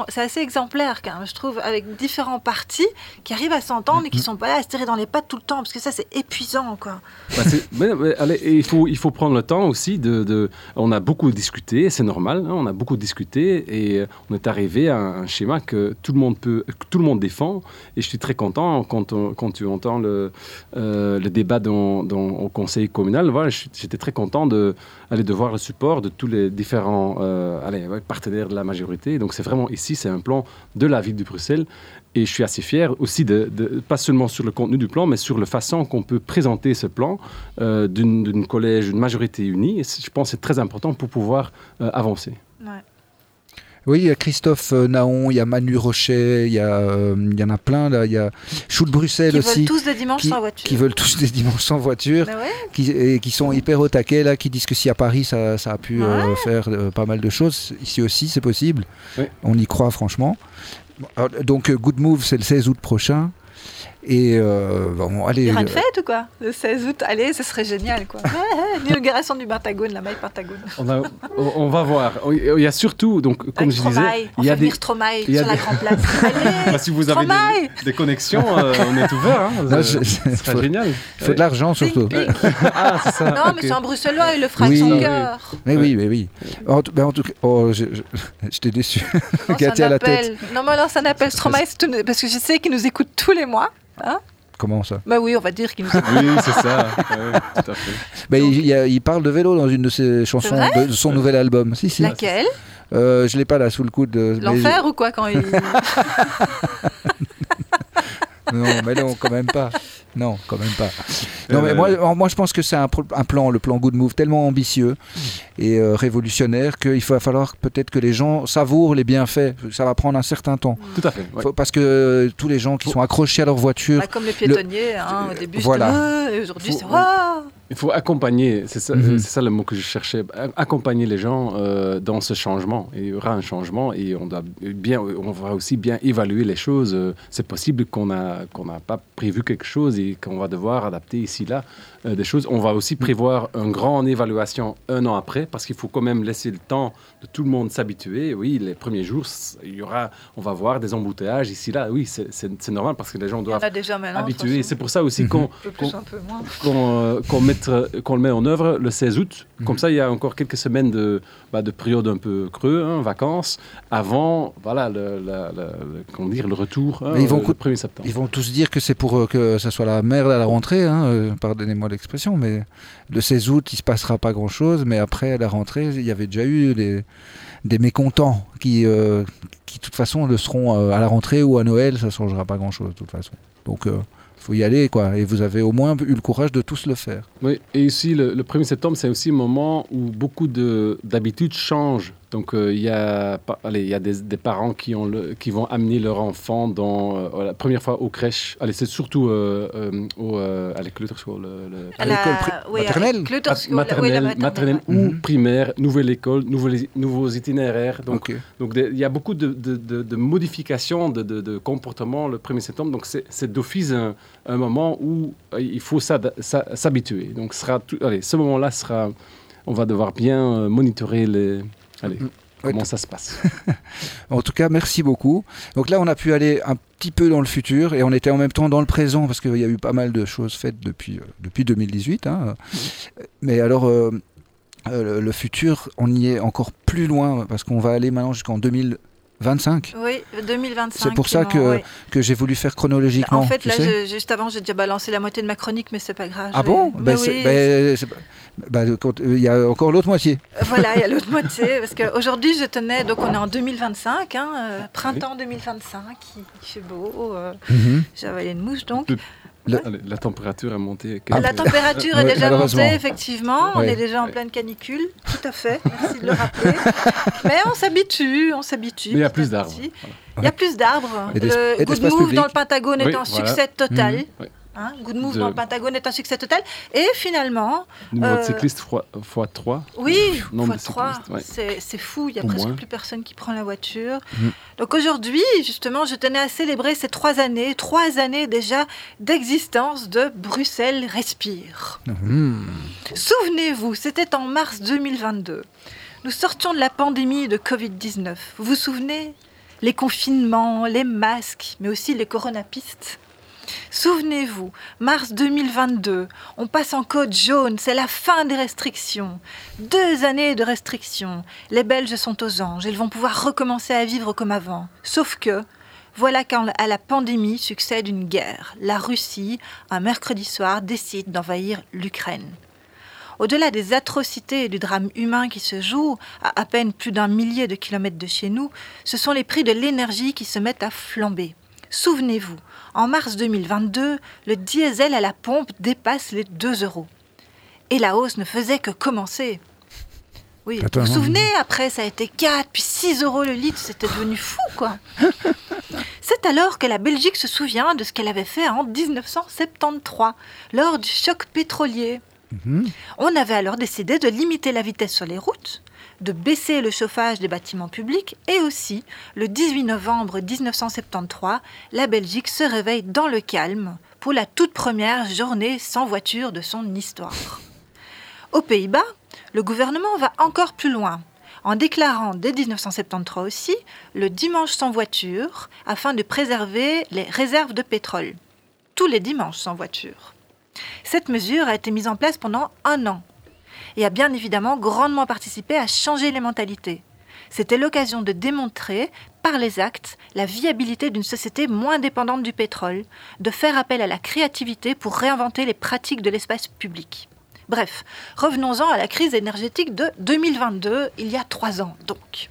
c'est assez exemplaire quand même, je trouve, avec différents partis qui arrivent à s'entendre et qui sont pas là à se tirer dans les pattes tout le temps, parce que ça c'est épuisant quoi. Bah, c'est- mais- mais allez, et il, faut, il faut prendre le temps aussi de... de- on a beaucoup discuté, c'est normal, hein, on a beaucoup discuté et euh, on est arrivé à un, schéma que tout le monde peut, que tout le monde défend. Et je suis très content quand, tu entends le, euh, débat dans, au conseil communal. Voilà, j'étais très content de, aller de voir le support de tous les différents euh, partenaires de la majorité. Donc c'est vraiment ici, c'est un plan de la ville de Bruxelles. Et je suis assez fier aussi, de, pas seulement sur le contenu du plan, mais sur la façon qu'on peut présenter ce plan euh, d'une collège, d'une majorité unie. Et je pense que c'est très important pour pouvoir euh, avancer. Oui, il y a Christophe euh, Naon, il y a Manu Rochet, il y, a, euh, il y en a plein là. Il y a Chou de Bruxelles Qui aussi, veulent tous des dimanches qui, sans voiture. qui veulent tous des dimanches sans voiture, ouais, qui, et qui sont hyper au taquet là, qui disent que si à Paris ça, ça a pu euh, faire euh, pas mal de choses, ici aussi c'est possible. On y croit franchement. Alors, donc Good Move c'est le 16 août prochain. Et euh, bon, allez. il y aura une euh, fête ou quoi? Le 16 août, allez, ce serait génial quoi. L'inauguration du Pentagone, la maille Pentagone. On, a- on- va voir. Il y a surtout, donc, comme Avec je disais, on il y a des... il y a sur la Grand Place. Allez, Bah, si vous avez des, des connexions, euh, on est ouvert. Hein. Non, Ça- je- ce serait faut- génial. Il faut de l'argent surtout. Ping, ping. Ah, ça. Non, ok. mais c'est un Bruxellois, il le fera Oui. avec son oui. cœur. Mais oui, mais oui. En, tout- ben, en tout cas, oh, je, je, je t'ai déçu. Non, un à la tête. Non, mais alors, un appel Stromae, parce que je sais qu'il nous écoute tous les mois. Comment ça Bah oui, on va dire qu'il nous écoute. Oui, c'est ça. Ouais, tout à fait. Donc- il, parle de vélo dans une de ses chansons de, de son nouvel album. Si, si. Laquelle Euh, je l'ai pas là sous le coude. mais L'enfer ou quoi quand il... Non, mais non, quand même pas. Non, quand même pas. Non, mais Euh, moi, moi, je pense que c'est un, plan, le plan Good Move, tellement ambitieux et euh, révolutionnaire qu'il va falloir peut-être que les gens savourent les bienfaits. Ça va prendre un certain temps. Tout à fait. ouais. Faut- parce que euh, tous les gens qui sont accrochés à leur voiture, Bah, comme les piétonniers, hein, au début, Voilà. et aujourd'hui c'est Ah Il faut accompagner, c'est ça, Mhm. ça le mot que je cherchais, accompagner les gens euh, dans ce changement. Il y aura un changement et on, doit bien, on va aussi bien évaluer les choses. C'est possible qu'on a qu'on n'a pas prévu quelque chose et qu'on va devoir adapter ici là euh, des choses. On va aussi prévoir une grande évaluation un an après parce qu'il faut quand même laisser le temps de tout le monde s'habituer. Oui, les premiers jours, il y aura, on va voir des embouteillages ici là. Oui, c'est normal parce que les gens doivent habituer. C'est pour ça aussi qu'on qu'on mette qu'on le met en œuvre le 16 août. Comme ça, il y a encore quelques semaines de, bah, de période un peu creux, hein, vacances, avant voilà le, comment dire le retour. Hein, ils vont le 1er septembre. Ils vont tous dire que c'est pour euh, que ça soit la merde à la rentrée. Hein, euh, pardonnez-moi l'expression, mais le 16 août, il se passera pas grand-chose. Mais après, à la rentrée, il y avait déjà eu des mécontents qui, euh, qui, de toute façon, le seront à la rentrée ou à Noël. Ça ne changera pas grand-chose, de toute façon. Donc, faut y aller, quoi. Et vous avez au moins eu le courage de tous le faire. Oui, et ici, le, le 1er septembre, c'est aussi un moment où beaucoup d'habitudes changent donc euh, il y a, allez, il y a des, des, parents qui, ont le, qui vont amener leur enfant dans, euh, la première fois aux crèches. Allez, c'est surtout euh, au, à l'école à l'école maternelle, maternelle, maternelle, ou mhm. primaire, nouvelle école, nouveaux, nouveaux itinéraires. Donc, donc il y a beaucoup de, de, de, modifications de, de, comportement le 1er septembre. Donc c'est d'office un, un, moment où il faut s'habituer. Donc sera tout, allez, ce moment-là sera, on va devoir bien monitorer les Allez, mm. comment ça se passe En tout cas, merci beaucoup. Donc là, on a pu aller un petit peu dans le futur et on était en même temps dans le présent parce qu'il y a eu pas mal de choses faites depuis, euh, depuis 2018. Hein. Mais alors, euh, euh, le futur, on y est encore plus loin parce qu'on va aller maintenant jusqu'en 2000. 25 Oui, 2025. C'est pour ça que, que j'ai voulu faire chronologiquement. En fait, là, juste avant, j'ai déjà balancé la moitié de ma chronique, mais c'est pas grave. Ah bon ben, oui, ben, bah, Il y a encore l'autre moitié. Voilà, il y a l'autre moitié. Parce qu'aujourd'hui, je tenais, donc on est en 2025, hein, euh, printemps 2025, il, fait beau. Euh, mm J'avais une mouche donc. La, température a monté. Ah, la température est déjà montée, effectivement. On est déjà en pleine canicule, tout à fait. Merci de le rappeler. Mais on s'habitue, on s'habitue. il y a plus d'arbres. Il y a plus d'arbres. Le Good Move dans le Pentagone est un succès total. Mhm. Hein, Good Move dans le Pentagone est un succès total. Et finalement. Numéro de euh, cyclistes x 3. Oui, x 3. C'est fou, il n'y a presque plus personne qui prend la voiture. Mm. Donc aujourd'hui, justement, je tenais à célébrer ces trois années, trois années déjà d'existence de Bruxelles Respire. Mm. Souvenez-vous, c'était en mars 2022. Nous sortions de la pandémie de Covid-19. Vous vous souvenez? Les confinements, les masques, mais aussi les coronapistes. Souvenez-vous, mars 2022, on passe en code jaune, c'est la fin des restrictions. Deux années de restrictions. Les Belges sont aux anges, ils vont pouvoir recommencer à vivre comme avant. Sauf que, voilà qu'à la pandémie succède une guerre. La Russie, un mercredi soir, décide d'envahir l'Ukraine. Au-delà des atrocités et du drame humain qui se jouent à à peine plus d'un millier de kilomètres de chez nous, ce sont les prix de l'énergie qui se mettent à flamber. Souvenez-vous, en mars 2022, le diesel à la pompe dépasse les 2 euros. Et la hausse ne faisait que commencer. Oui, vous vous souvenez, après, ça a été 4, puis 6 euros le litre, c'était devenu fou, quoi. C'est alors que la Belgique se souvient de ce qu'elle avait fait en 1973, lors du choc pétrolier. Mhm. On avait alors décidé de limiter la vitesse sur les routes, de baisser le chauffage des bâtiments publics et aussi, le 18 novembre 1973, la Belgique se réveille dans le calme pour la toute première journée sans voiture de son histoire. Aux Pays-Bas, le gouvernement va encore plus loin en déclarant dès 1973 aussi le dimanche sans voiture afin de préserver les réserves de pétrole. Tous les dimanches sans voiture. Cette mesure a été mise en place pendant un an et a bien évidemment grandement participé à changer les mentalités. C'était l'occasion de démontrer, par les actes, la viabilité d'une société moins dépendante du pétrole, de faire appel à la créativité pour réinventer les pratiques de l'espace public. Bref, revenons-en à la crise énergétique de 2022, il y a trois ans donc.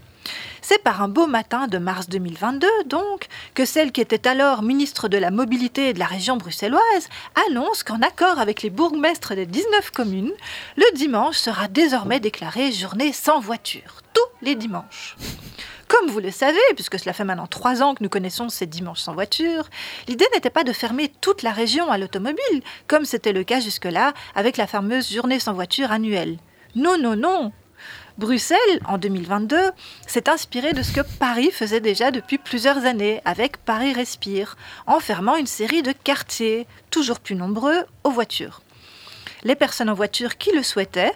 C'est par un beau matin de mars 2022, donc, que celle qui était alors ministre de la Mobilité de la région bruxelloise annonce qu'en accord avec les bourgmestres des 19 communes, le dimanche sera désormais déclaré journée sans voiture, tous les dimanches. Comme vous le savez, puisque cela fait maintenant trois ans que nous connaissons ces dimanches sans voiture, l'idée n'était pas de fermer toute la région à l'automobile, comme c'était le cas jusque-là avec la fameuse journée sans voiture annuelle. Non, non, non, Bruxelles, en 2022, s'est inspiré de ce que Paris faisait déjà depuis plusieurs années avec Paris Respire, en fermant une série de quartiers, toujours plus nombreux, aux voitures. Les personnes en voiture qui le souhaitaient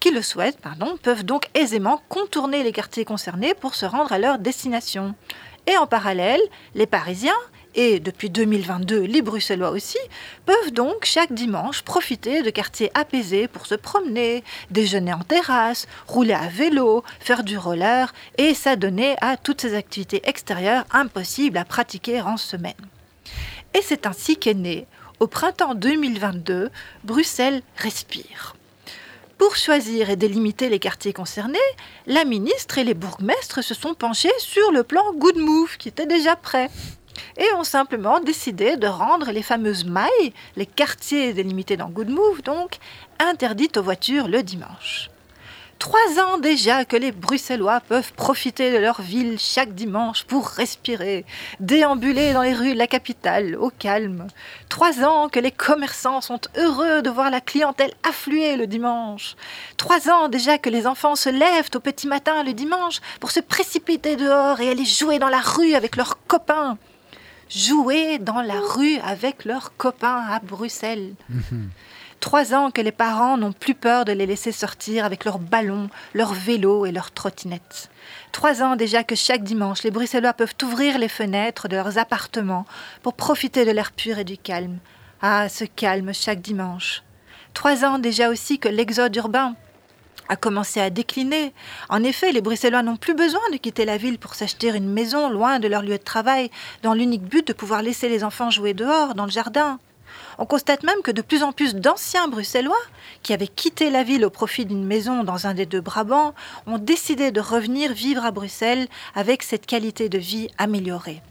qui le souhaitent pardon, peuvent donc aisément contourner les quartiers concernés pour se rendre à leur destination. Et en parallèle, les Parisiens, et depuis 2022 les Bruxellois aussi, peuvent donc chaque dimanche profiter de quartiers apaisés pour se promener, déjeuner en terrasse, rouler à vélo, faire du roller et s'adonner à toutes ces activités extérieures impossibles à pratiquer en semaine. Et c'est ainsi qu'est né, au printemps 2022, Bruxelles Respire. Pour choisir et délimiter les quartiers concernés, la ministre et les bourgmestres se sont penchés sur le plan Good Move qui était déjà prêt et ont simplement décidé de rendre les fameuses mailles, les quartiers délimités dans Good Move donc, interdites aux voitures le dimanche. Trois ans déjà que les Bruxellois peuvent profiter de leur ville chaque dimanche pour respirer, déambuler dans les rues de la capitale au calme. Trois ans que les commerçants sont heureux de voir la clientèle affluer le dimanche. Trois ans déjà que les enfants se lèvent au petit matin le dimanche pour se précipiter dehors et aller jouer dans la rue avec leurs copains. Jouer dans la rue avec leurs copains à Bruxelles. Mhm. Trois ans que les parents n'ont plus peur de les laisser sortir avec leurs ballons, leurs vélos et leurs trottinettes. Trois ans déjà que chaque dimanche, les Bruxellois peuvent ouvrir les fenêtres de leurs appartements pour profiter de l'air pur et du calme. Ah, ce calme chaque dimanche. Trois ans déjà aussi que l'exode urbain a commencé à décliner. En effet, les Bruxellois n'ont plus besoin de quitter la ville pour s'acheter une maison loin de leur lieu de travail, dans l'unique but de pouvoir laisser les enfants jouer dehors, dans le jardin. On constate même que de plus en plus d'anciens Bruxellois, qui avaient quitté la ville au profit d'une maison dans un des deux Brabants, ont décidé de revenir vivre à Bruxelles avec cette qualité de vie améliorée.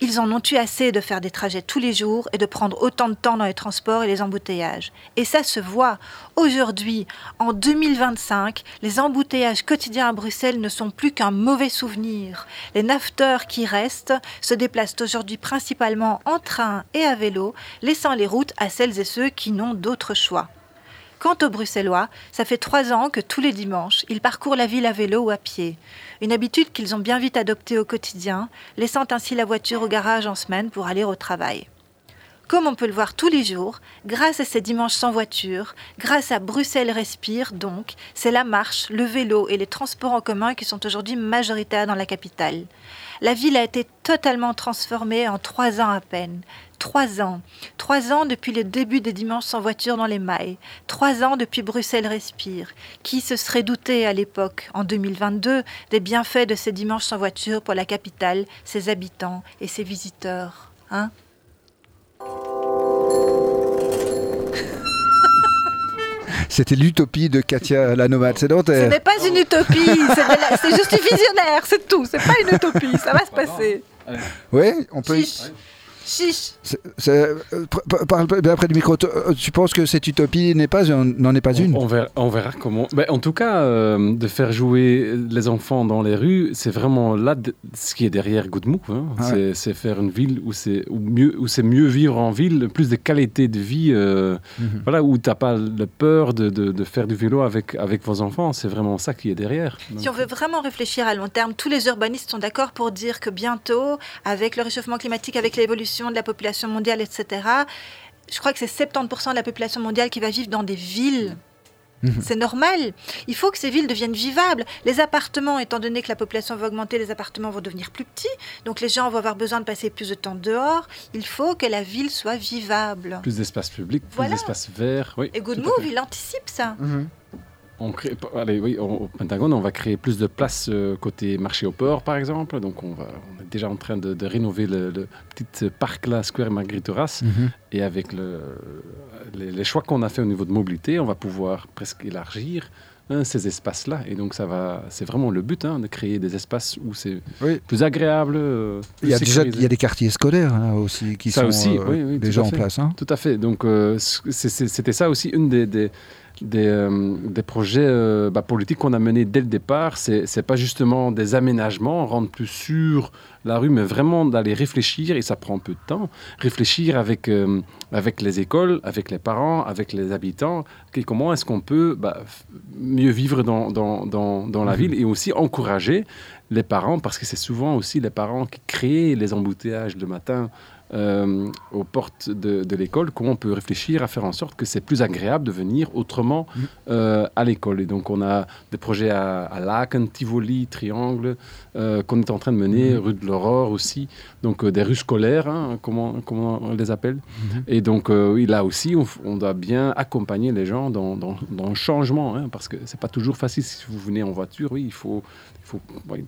Ils en ont eu assez de faire des trajets tous les jours et de prendre autant de temps dans les transports et les embouteillages. Et ça se voit. Aujourd'hui, en 2025, les embouteillages quotidiens à Bruxelles ne sont plus qu'un mauvais souvenir. Les nafteurs qui restent se déplacent aujourd'hui principalement en train et à vélo, laissant les routes à celles et ceux qui n'ont d'autre choix. Quant aux Bruxellois, ça fait trois ans que tous les dimanches, ils parcourent la ville à vélo ou à pied. Une habitude qu'ils ont bien vite adoptée au quotidien, laissant ainsi la voiture au garage en semaine pour aller au travail. Comme on peut le voir tous les jours, grâce à ces dimanches sans voiture, grâce à Bruxelles Respire donc, c'est la marche, le vélo et les transports en commun qui sont aujourd'hui majoritaires dans la capitale. La ville a été totalement transformée en trois ans à peine. Trois ans. Trois ans depuis le début des dimanches sans voiture dans les mailles. Trois ans depuis Bruxelles Respire. Qui se serait douté à l'époque, en 2022, des bienfaits de ces dimanches sans voiture pour la capitale, ses habitants et ses visiteurs Hein? C'était l'utopie de Katia la nomade sédentaire. Ce n'est pas une utopie, c'est juste visionnaire, c'est tout. C'est pas une utopie, ça va se passer. Oui, on peut. Chiche. Euh, parle après du micro. Euh, tu penses que cette utopie n'est pas, n'en est pas une? on, verra, on verra comment. Ben, en tout cas, euh, de faire jouer les enfants dans les rues, c'est vraiment là ce qui est derrière Good Move. Hein. Ah c'est faire une ville où c'est mieux, où c'est mieux vivre en ville, plus de qualité de vie. Mhm. Voilà, où t'as pas la peur de, de, faire du vélo avec avec vos enfants. C'est vraiment ça qui est derrière. Si on veut vraiment réfléchir à long terme, tous les urbanistes sont d'accord pour dire que bientôt, avec le réchauffement climatique, avec l'évolution de la population mondiale, etc., je crois que c'est 70% de la population mondiale qui va vivre dans des villes. Mhm. C'est normal. Il faut que ces villes deviennent vivables. Les appartements, étant donné que la population va augmenter, les appartements vont devenir plus petits. Donc les gens vont avoir besoin de passer plus de temps dehors. Il faut que la ville soit vivable. Plus d'espace public, plus d'espace vert. Oui, Et Good Move, il anticipe ça. Mhm. On crée, allez, oui, au Pentagone, on va créer plus de places euh, côté marché au port, par exemple. Donc, on, va, on est déjà en train de, rénover le, petit parc là, Square Marguerite mhm. Et avec le, les, choix qu'on a fait au niveau de mobilité, on va pouvoir presque élargir hein, ces espaces-là. Et donc, ça va, c'est vraiment le but, hein, de créer des espaces où c'est plus agréable. Euh, il, y a déjà, il y a des quartiers scolaires hein, aussi qui sont euh, déjà en place. Tout à fait. Donc, c'était ça aussi une des des, euh, des projets euh, bah, politiques qu'on a menés dès le départ. Ce n'est pas justement des aménagements, rendre plus sûr la rue, mais vraiment d'aller réfléchir, et ça prend un peu de temps, réfléchir avec, euh, avec les écoles, avec les parents, avec les habitants, comment est-ce qu'on peut bah, mieux vivre dans, dans, dans, dans la mhm. ville et aussi encourager les parents, parce que c'est souvent aussi les parents qui créent les embouteillages le matin euh, aux portes de, de l'école, comment on peut réfléchir à faire en sorte que c'est plus agréable de venir autrement Mhm. euh, à l'école. Et donc on a des projets à, à Laken, Tivoli, Triangle, euh, qu'on est en train de mener, Mhm. rue de l'Aurore aussi, donc des rues scolaires, hein, comment, comment on les appelle. Mhm. Et donc oui, là aussi, on, doit bien accompagner les gens dans, dans- dans le changement, hein, parce que c'est pas toujours facile si vous venez en voiture, oui, il faut, il faut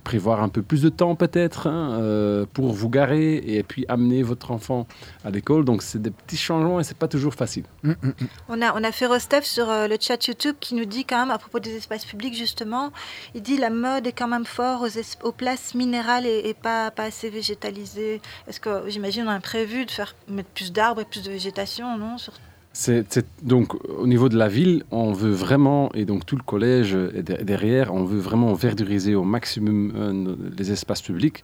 prévoir un peu plus de temps peut-être hein, pour vous garer et puis amener votre enfant à l'école. Donc c'est des petits changements et c'est pas toujours facile. Mm, mm, mm. On a, on a fait Rostef sur euh, le chat YouTube qui nous dit quand même, à propos des espaces publics justement, il dit la mode est quand même fort aux, es- aux places minérales et, et pas, pas assez végétalisées. Est-ce que, j'imagine, on a prévu de faire mettre plus d'arbres et plus de végétation, non sur- C'est, c'est- donc au niveau de la ville, on veut vraiment, et donc tout le collège est de- derrière, on veut vraiment verduriser au maximum euh, les espaces publics.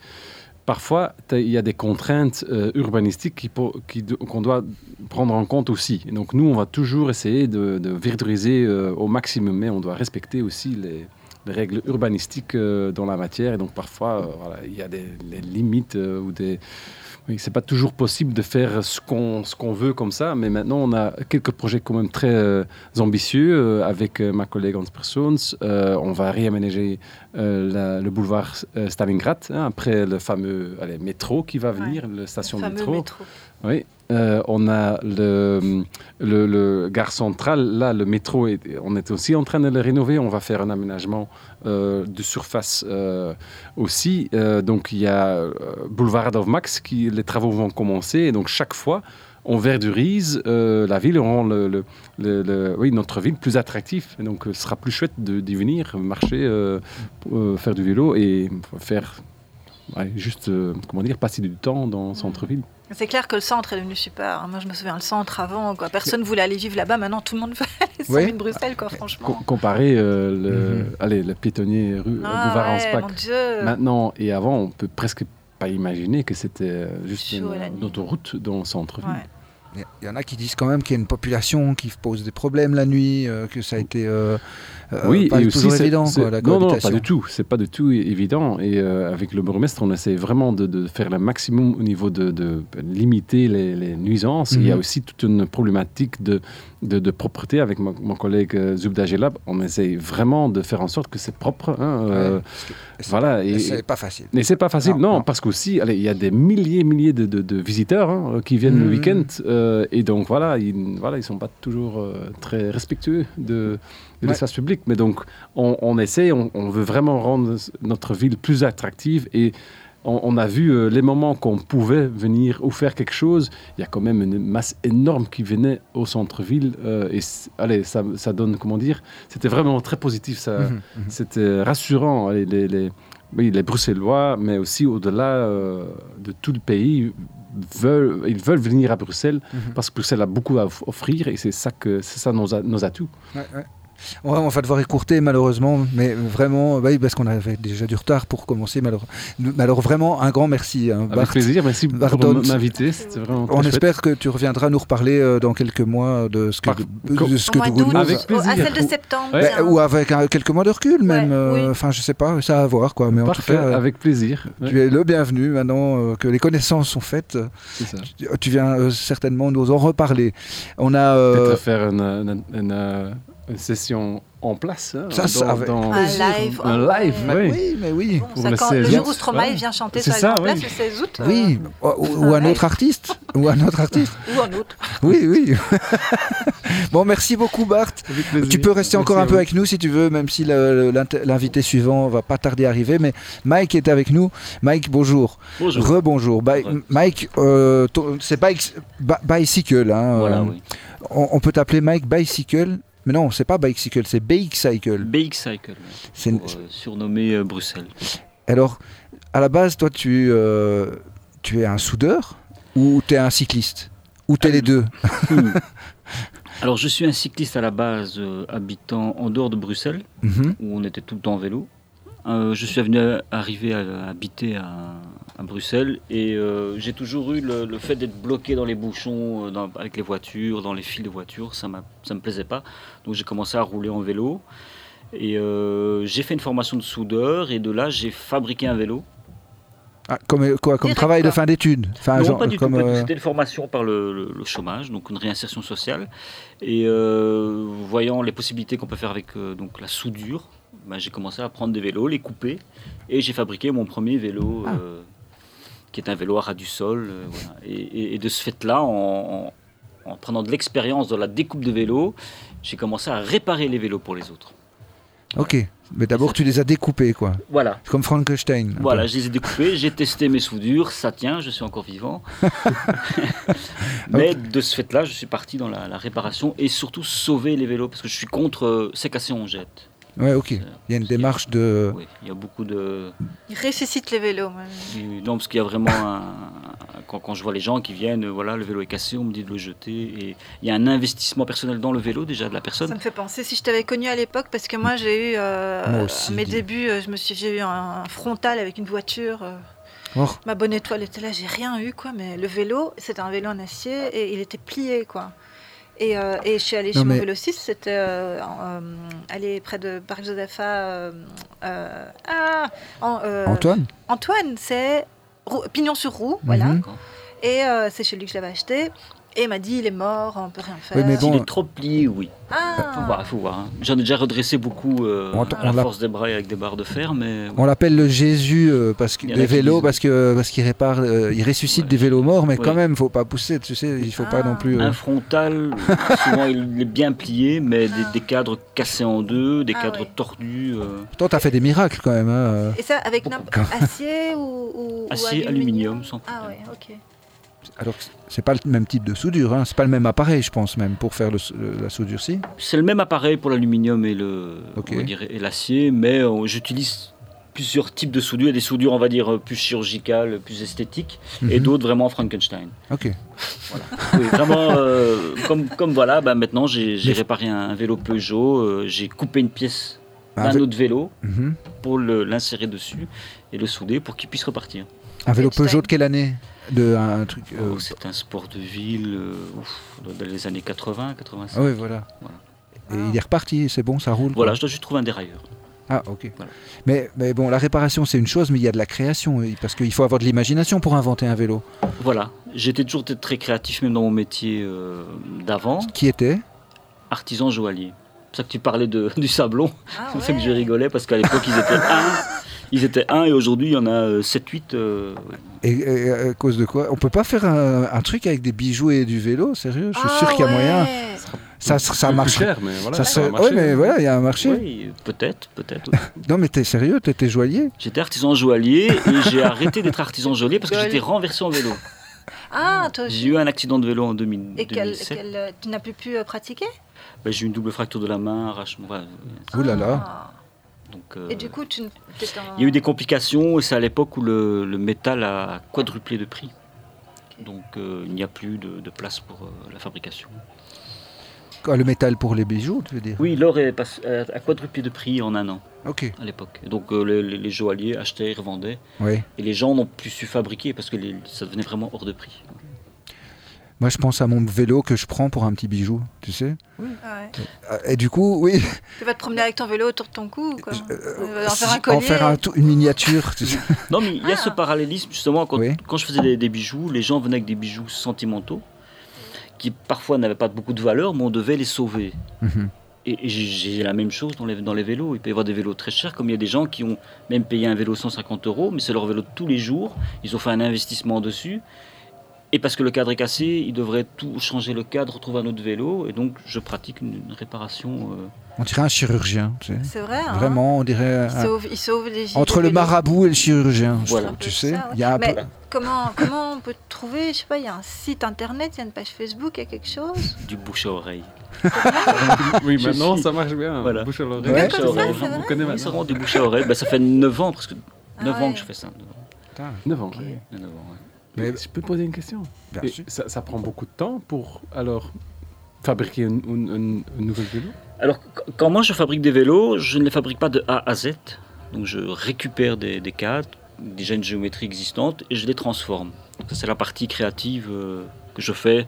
Parfois, il y a des contraintes euh, urbanistiques qu'on doit prendre en compte aussi. Donc nous, on va toujours essayer de, de euh, au maximum, mais on doit respecter aussi les, les règles urbanistiques euh, dans la matière. Et donc parfois, il y a des, des limites ou des... Oui, c'est pas toujours possible de faire ce qu'on ce qu'on veut comme ça, mais maintenant on a quelques projets quand même très euh, ambitieux euh, avec euh, ma collègue Hans Persons. On va réaménager la- le boulevard Stalingrad hein, après le fameux allez, métro qui va venir, la station le de métro. métro Oui, euh, on a le, le, le gare central. Là, le métro, est- on est aussi en train de le rénover. On va faire un aménagement euh, de surface euh, aussi. Euh, donc, il y a Boulevard Adolphe Max, qui les travaux vont commencer. Et donc, chaque fois, on verdurise la ville, on rend le, le- le- le- oui, notre ville plus attractive. Et donc, ce sera plus chouette de- d'y venir, marcher, faire du vélo et faire ouais, juste, comment dire, passer du temps dans le centre-ville. C'est clair que le centre est devenu super. Moi, je me souviens, le centre avant, quoi. personne ne voulait aller vivre là-bas. Maintenant, tout le monde veut aller sur Oui. de Bruxelles, quoi, franchement. Com- comparer euh, le, Mhm. allez, le piétonnier rue Ah ouais, mon Dieu. maintenant et avant, on peut presque pas imaginer que c'était euh, juste Chaud une, autoroute dans le centre-ville. Ouais. Il y- en a qui disent quand même qu'il y a une population qui pose des problèmes la nuit, euh, que ça a été euh, euh, Oui, pas et aussi toujours c'est- évident, quoi, la non, non, pas du tout. C'est pas du tout évident. Et euh, avec le bourgmestre, on essaie vraiment de, de faire le maximum au niveau de, de limiter les, les nuisances. Il y a Mhm. aussi toute une problématique de, de, de propreté avec mon, mon collègue euh, Zubda Gelab. On essaie vraiment de faire en sorte que c'est propre. hein, euh, Ouais, voilà. Et, C'est pas facile. Mais c'est pas facile, Non, non, non. parce qu'aussi, allez, il y a des milliers, milliers de, de- de visiteurs hein, qui viennent le Mhm. week-end, euh, et donc voilà, ils, voilà, ils sont pas toujours euh, très respectueux de, de Ouais. l'espace public, mais donc on, on essaie, on, on veut vraiment rendre notre ville plus attractive, et on, on a vu euh, les moments qu'on pouvait venir ou faire quelque chose, il y a quand même une masse énorme qui venait au centre-ville, euh, et allez, ça, ça donne, comment dire, c'était vraiment très positif, ça, Mhm, mhm. c'était rassurant. Les, les, les- oui, les Bruxellois, mais aussi au-delà euh, de tout le pays, veulent, ils veulent venir à Bruxelles Mhm. parce que Bruxelles a beaucoup à off- offrir et c'est ça, que, c'est ça nos, a- nos atouts. Ouais, ouais. Ouais, on va devoir écourter malheureusement, mais vraiment, bah oui, parce qu'on avait déjà du retard pour commencer. malheure- Mais alors vraiment, un grand merci. hein, Avec Bart. plaisir, merci Pardon. pour m'inviter. C'était vraiment très On chouette. espère que tu reviendras nous reparler euh, dans quelques mois de ce que, Par- de ce Au que mois vous d'août, nous- Avec plaisir. à celle de septembre. Ouais. Ou avec un- quelques mois de recul même. Ouais, euh, oui. Enfin, je sais pas, ça à voir quoi. Mais en Parfait, tout cas, euh, avec plaisir. Ouais, tu es le bienvenu. Maintenant euh, que les connaissances sont faites, c'est ça. tu, tu viens euh, certainement nous en reparler. On a. euh, Peut-être faire une, une- une, euh, une session en place. hein, Ça, ça, dans- avec dans- Un live. Un live, ouais. mais oui. oui, mais oui. Bon, Pour ça, le quand- 16. le jour où Stromae Ouais. vient chanter ça, Grande oui. Place le 16 août. euh, Oui, ou, ou un autre artiste, ou un autre artiste. Ou un autre. Oui, oui. bon, merci beaucoup, Bart. Tu peux rester encore un peu avec nous si tu veux, même si le- le- l'invité suivant va pas tarder à arriver. Mais Mike est avec nous. Mike, bonjour. Bonjour. Rebonjour. Mike, euh, ton- c'est bicycle. Hein, Voilà, euh, oui. on, on peut t'appeler Mike Bicycle. Mais non, c'est pas bicycle, c'est BX Cycle. BX Cycle, C'est euh, surnommé euh, Bruxelles. Alors, à la base, toi, tu, euh, tu es un soudeur ou tu es un cycliste? Ou tu es les deux? Hmm. Alors, je suis un cycliste à la base, habitant en dehors de Bruxelles, Mhm. où on était tout le temps en vélo. Je suis venu à- arrivé à, habiter à, à Bruxelles et euh, j'ai toujours eu le, le fait d'être bloqué dans les bouchons, euh, dans- avec les voitures, dans les fils de voitures. Ça ne me plaisait pas. Donc j'ai commencé à rouler en vélo. Et euh, j'ai fait une formation de soudeur et de là j'ai fabriqué un vélo. Ah, comme quoi Comme Direct, travail de fin d'études enfin, non, genre, pas du comme, tout. euh, C'était une formation par le, le- le chômage, donc une réinsertion sociale. Et euh, voyant les possibilités qu'on peut faire avec euh, donc la soudure, ben, j'ai commencé à prendre des vélos, les couper, et j'ai fabriqué mon premier vélo, Ah. Qui est un vélo à ras du sol. euh, voilà. et, et- et de ce fait-là, en, en- en prenant de l'expérience dans la découpe de vélos, j'ai commencé à réparer les vélos pour les autres. Ok, mais d'abord tu les as découpés, quoi. Voilà. Comme Frankenstein. Voilà, peu. je les ai découpés, j'ai testé mes soudures, ça tient, je suis encore vivant. Mais de ce fait-là, je suis parti dans la, la réparation et surtout sauver les vélos parce que je suis contre euh, c'est cassé, on jette. Ouais, ok. Il y a une démarche de. Oui, il y a beaucoup de. Il ressuscite les vélos. du- Non, parce qu'il y a vraiment un. Quand, quand je vois les gens qui viennent, euh, voilà, le vélo est cassé, on me dit de le jeter. Et il y a un investissement personnel dans le vélo déjà de la Ça personne. me fait penser si je t'avais connu à l'époque, parce que moi j'ai eu euh, Moi aussi, à mes dis. débuts, euh, je me suis j'ai eu un frontal avec une voiture. euh, Oh, ma bonne étoile était là, j'ai rien eu quoi, mais le vélo, c'était un vélo en acier et il était plié quoi. Et, euh, et je suis allée Non, chez mais- mon vélociste, c'était euh, euh, aller près de Parc Josepha. euh, euh, ah, en, Antoine Antoine, c'est pignon sur roue, voilà. Mhm. Et euh, c'est chez lui que je l'avais acheté. Et il m'a dit, il est mort, on peut rien faire. Oui, mais bon, S'il est trop plié, oui. Ah. Faut voir, faut voir. hein. J'en ai déjà redressé beaucoup euh, On- à on la l'a- force des bras et avec des barres de fer, mais On l'appelle le Jésus euh, parce que des vélos parce que parce qu'il répare, euh, il ressuscite Ouais. des vélos morts, mais Ouais. quand même, faut pas pousser. Tu sais, il faut pas Ah. non plus. euh, Un frontal, souvent il est bien plié, mais des, des cadres cassés en deux, des Ah cadres ouais. tordus. euh, Pourtant, t'as fait des miracles quand même. hein, euh. Et ça avec acier ou, ou- ou Acier, aluminium, sans Ah problème. ouais, ok. Alors, que c'est pas le même type de soudure, hein. c'est pas le même appareil, je pense même pour faire le- le- la soudure si? C'est le même appareil pour l'aluminium et le Ok. on va dire, et l'acier, mais euh, j'utilise plusieurs types de soudures, des soudures on va dire euh, plus chirurgicales, plus esthétiques, et Mhm. d'autres vraiment Frankenstein. Ok. Oui, vraiment, euh, comme, comme voilà, bah, maintenant j'ai j'ai Mais- réparé un, un vélo Peugeot, euh, j'ai coupé une pièce Un, d'un vé- autre vélo Mhm. pour le- l'insérer dessus et le souder pour qu'il puisse repartir. Un vélo. Peugeot de quelle année? De un truc. euh, Oh, c'est un sport de ville euh, ouf, dans les années 80, 85. Ah oui, voilà. Voilà. Et il est reparti, c'est bon, ça roule. quoi. Voilà, je dois juste trouver un dérailleur. Ah, ok. Voilà. Mais, mais bon, la réparation, c'est une chose, mais il y a de la création, parce qu'il faut avoir de l'imagination pour inventer un vélo. Voilà, j'étais toujours très créatif, même dans mon métier euh, d'avant, Qui était artisan joaillier. C'est pour ça que tu parlais de, du sablon, Ah c'est ça que je rigolais, parce qu'à l'époque, ils étaient un. Ils étaient un et aujourd'hui, il y en a 7-8. et, et à cause de quoi? On peut pas faire un, un truc avec des bijoux et du vélo, sérieux? Je suis Ah sûr qu'il y a moyen. Ça, ça marche. cher, mais voilà. Ça ça va se... marcher. Ouais, mais voilà, il y a un marché. Oui, peut-être, peut-être. oui. Non, mais t'es sérieux? T'étais joaillier? J'étais artisan joaillier et j'ai arrêté d'être artisan joaillier parce que j'étais renversé en vélo. Ah, toi J'ai eu un accident de vélo en 2000 Et quel, 2007. quel, euh, tu n'as plus pu euh, pratiquer? Ben, j'ai eu une double fracture de la main, arrachement. Ouh là là. Ah. Donc, euh, Et du coup, tu n- t'étais en- Il y a eu des complications et c'est à l'époque où le, le métal a quadruplé de prix. Donc euh, il n'y a plus de, de place pour euh, la fabrication. Quoi, Le métal pour les bijoux, tu veux dire? Oui, l'or est passé- a quadruplé de prix en un an Ok. à l'époque. Donc euh, les, joailliers achetaient et revendaient. Oui. Et les gens n'ont plus su fabriquer parce que les- ça devenait vraiment hors de prix. Moi, je pense à mon vélo que je prends pour un petit bijou, tu sais. Ouais. Euh, Et du coup, oui, Tu vas te promener avec ton vélo autour de ton cou, quoi. euh, en faire un collier. en faire un une miniature. tu sais. Non, mais il y a ce Ah. parallélisme justement quand, Oui. quand je faisais des, des bijoux, les gens venaient avec des bijoux sentimentaux qui parfois n'avaient pas beaucoup de valeur, mais on devait les sauver. Mhm. Et, et j'ai j'ai la même chose dans les, dans les vélos. Il peut y avoir des vélos très chers, comme il y a des gens qui ont même payé un vélo 150 euros, mais c'est leur vélo de tous les jours. Ils ont fait un investissement dessus. Et parce que le cadre est cassé, ils devraient tout changer le cadre, trouver un autre vélo. Et donc, je pratique une, une réparation. euh, On dirait un chirurgien, tu sais. C'est vrai, hein Vraiment, on dirait Il un- sauve, il sauve les entre le marabout et le chirurgien. Voilà. Tu sais, ça, ouais. il y a un Mais peu- comment, comment on peut trouver Je sais pas, il y a un site internet, il y a une page Facebook, il y a quelque chose? Du bouche à oreille. Oui, maintenant suis- ça marche bien. Voilà. Bouche à l'oreille. Ouais. Bouche à ça, oreille. c'est On connaît maintenant. du bouche à oreille. Ben, ça fait 9 ans, presque 9 Ah ans que je fais ça. 9 ans. Putain, 9 ans. Ok. ouais. 9 ans, ouais. Mais- je peux poser une question bien Et sûr. ça, ça prend beaucoup de temps pour alors fabriquer une, une, une- une nouvelle vélo? Alors, qu- quand moi je fabrique des vélos, je ne les fabrique pas de A à Z. Donc, je récupère des, des cadres, déjà une géométrie existante, et je les transforme. Donc, ça, c'est la partie créative euh, que je fais.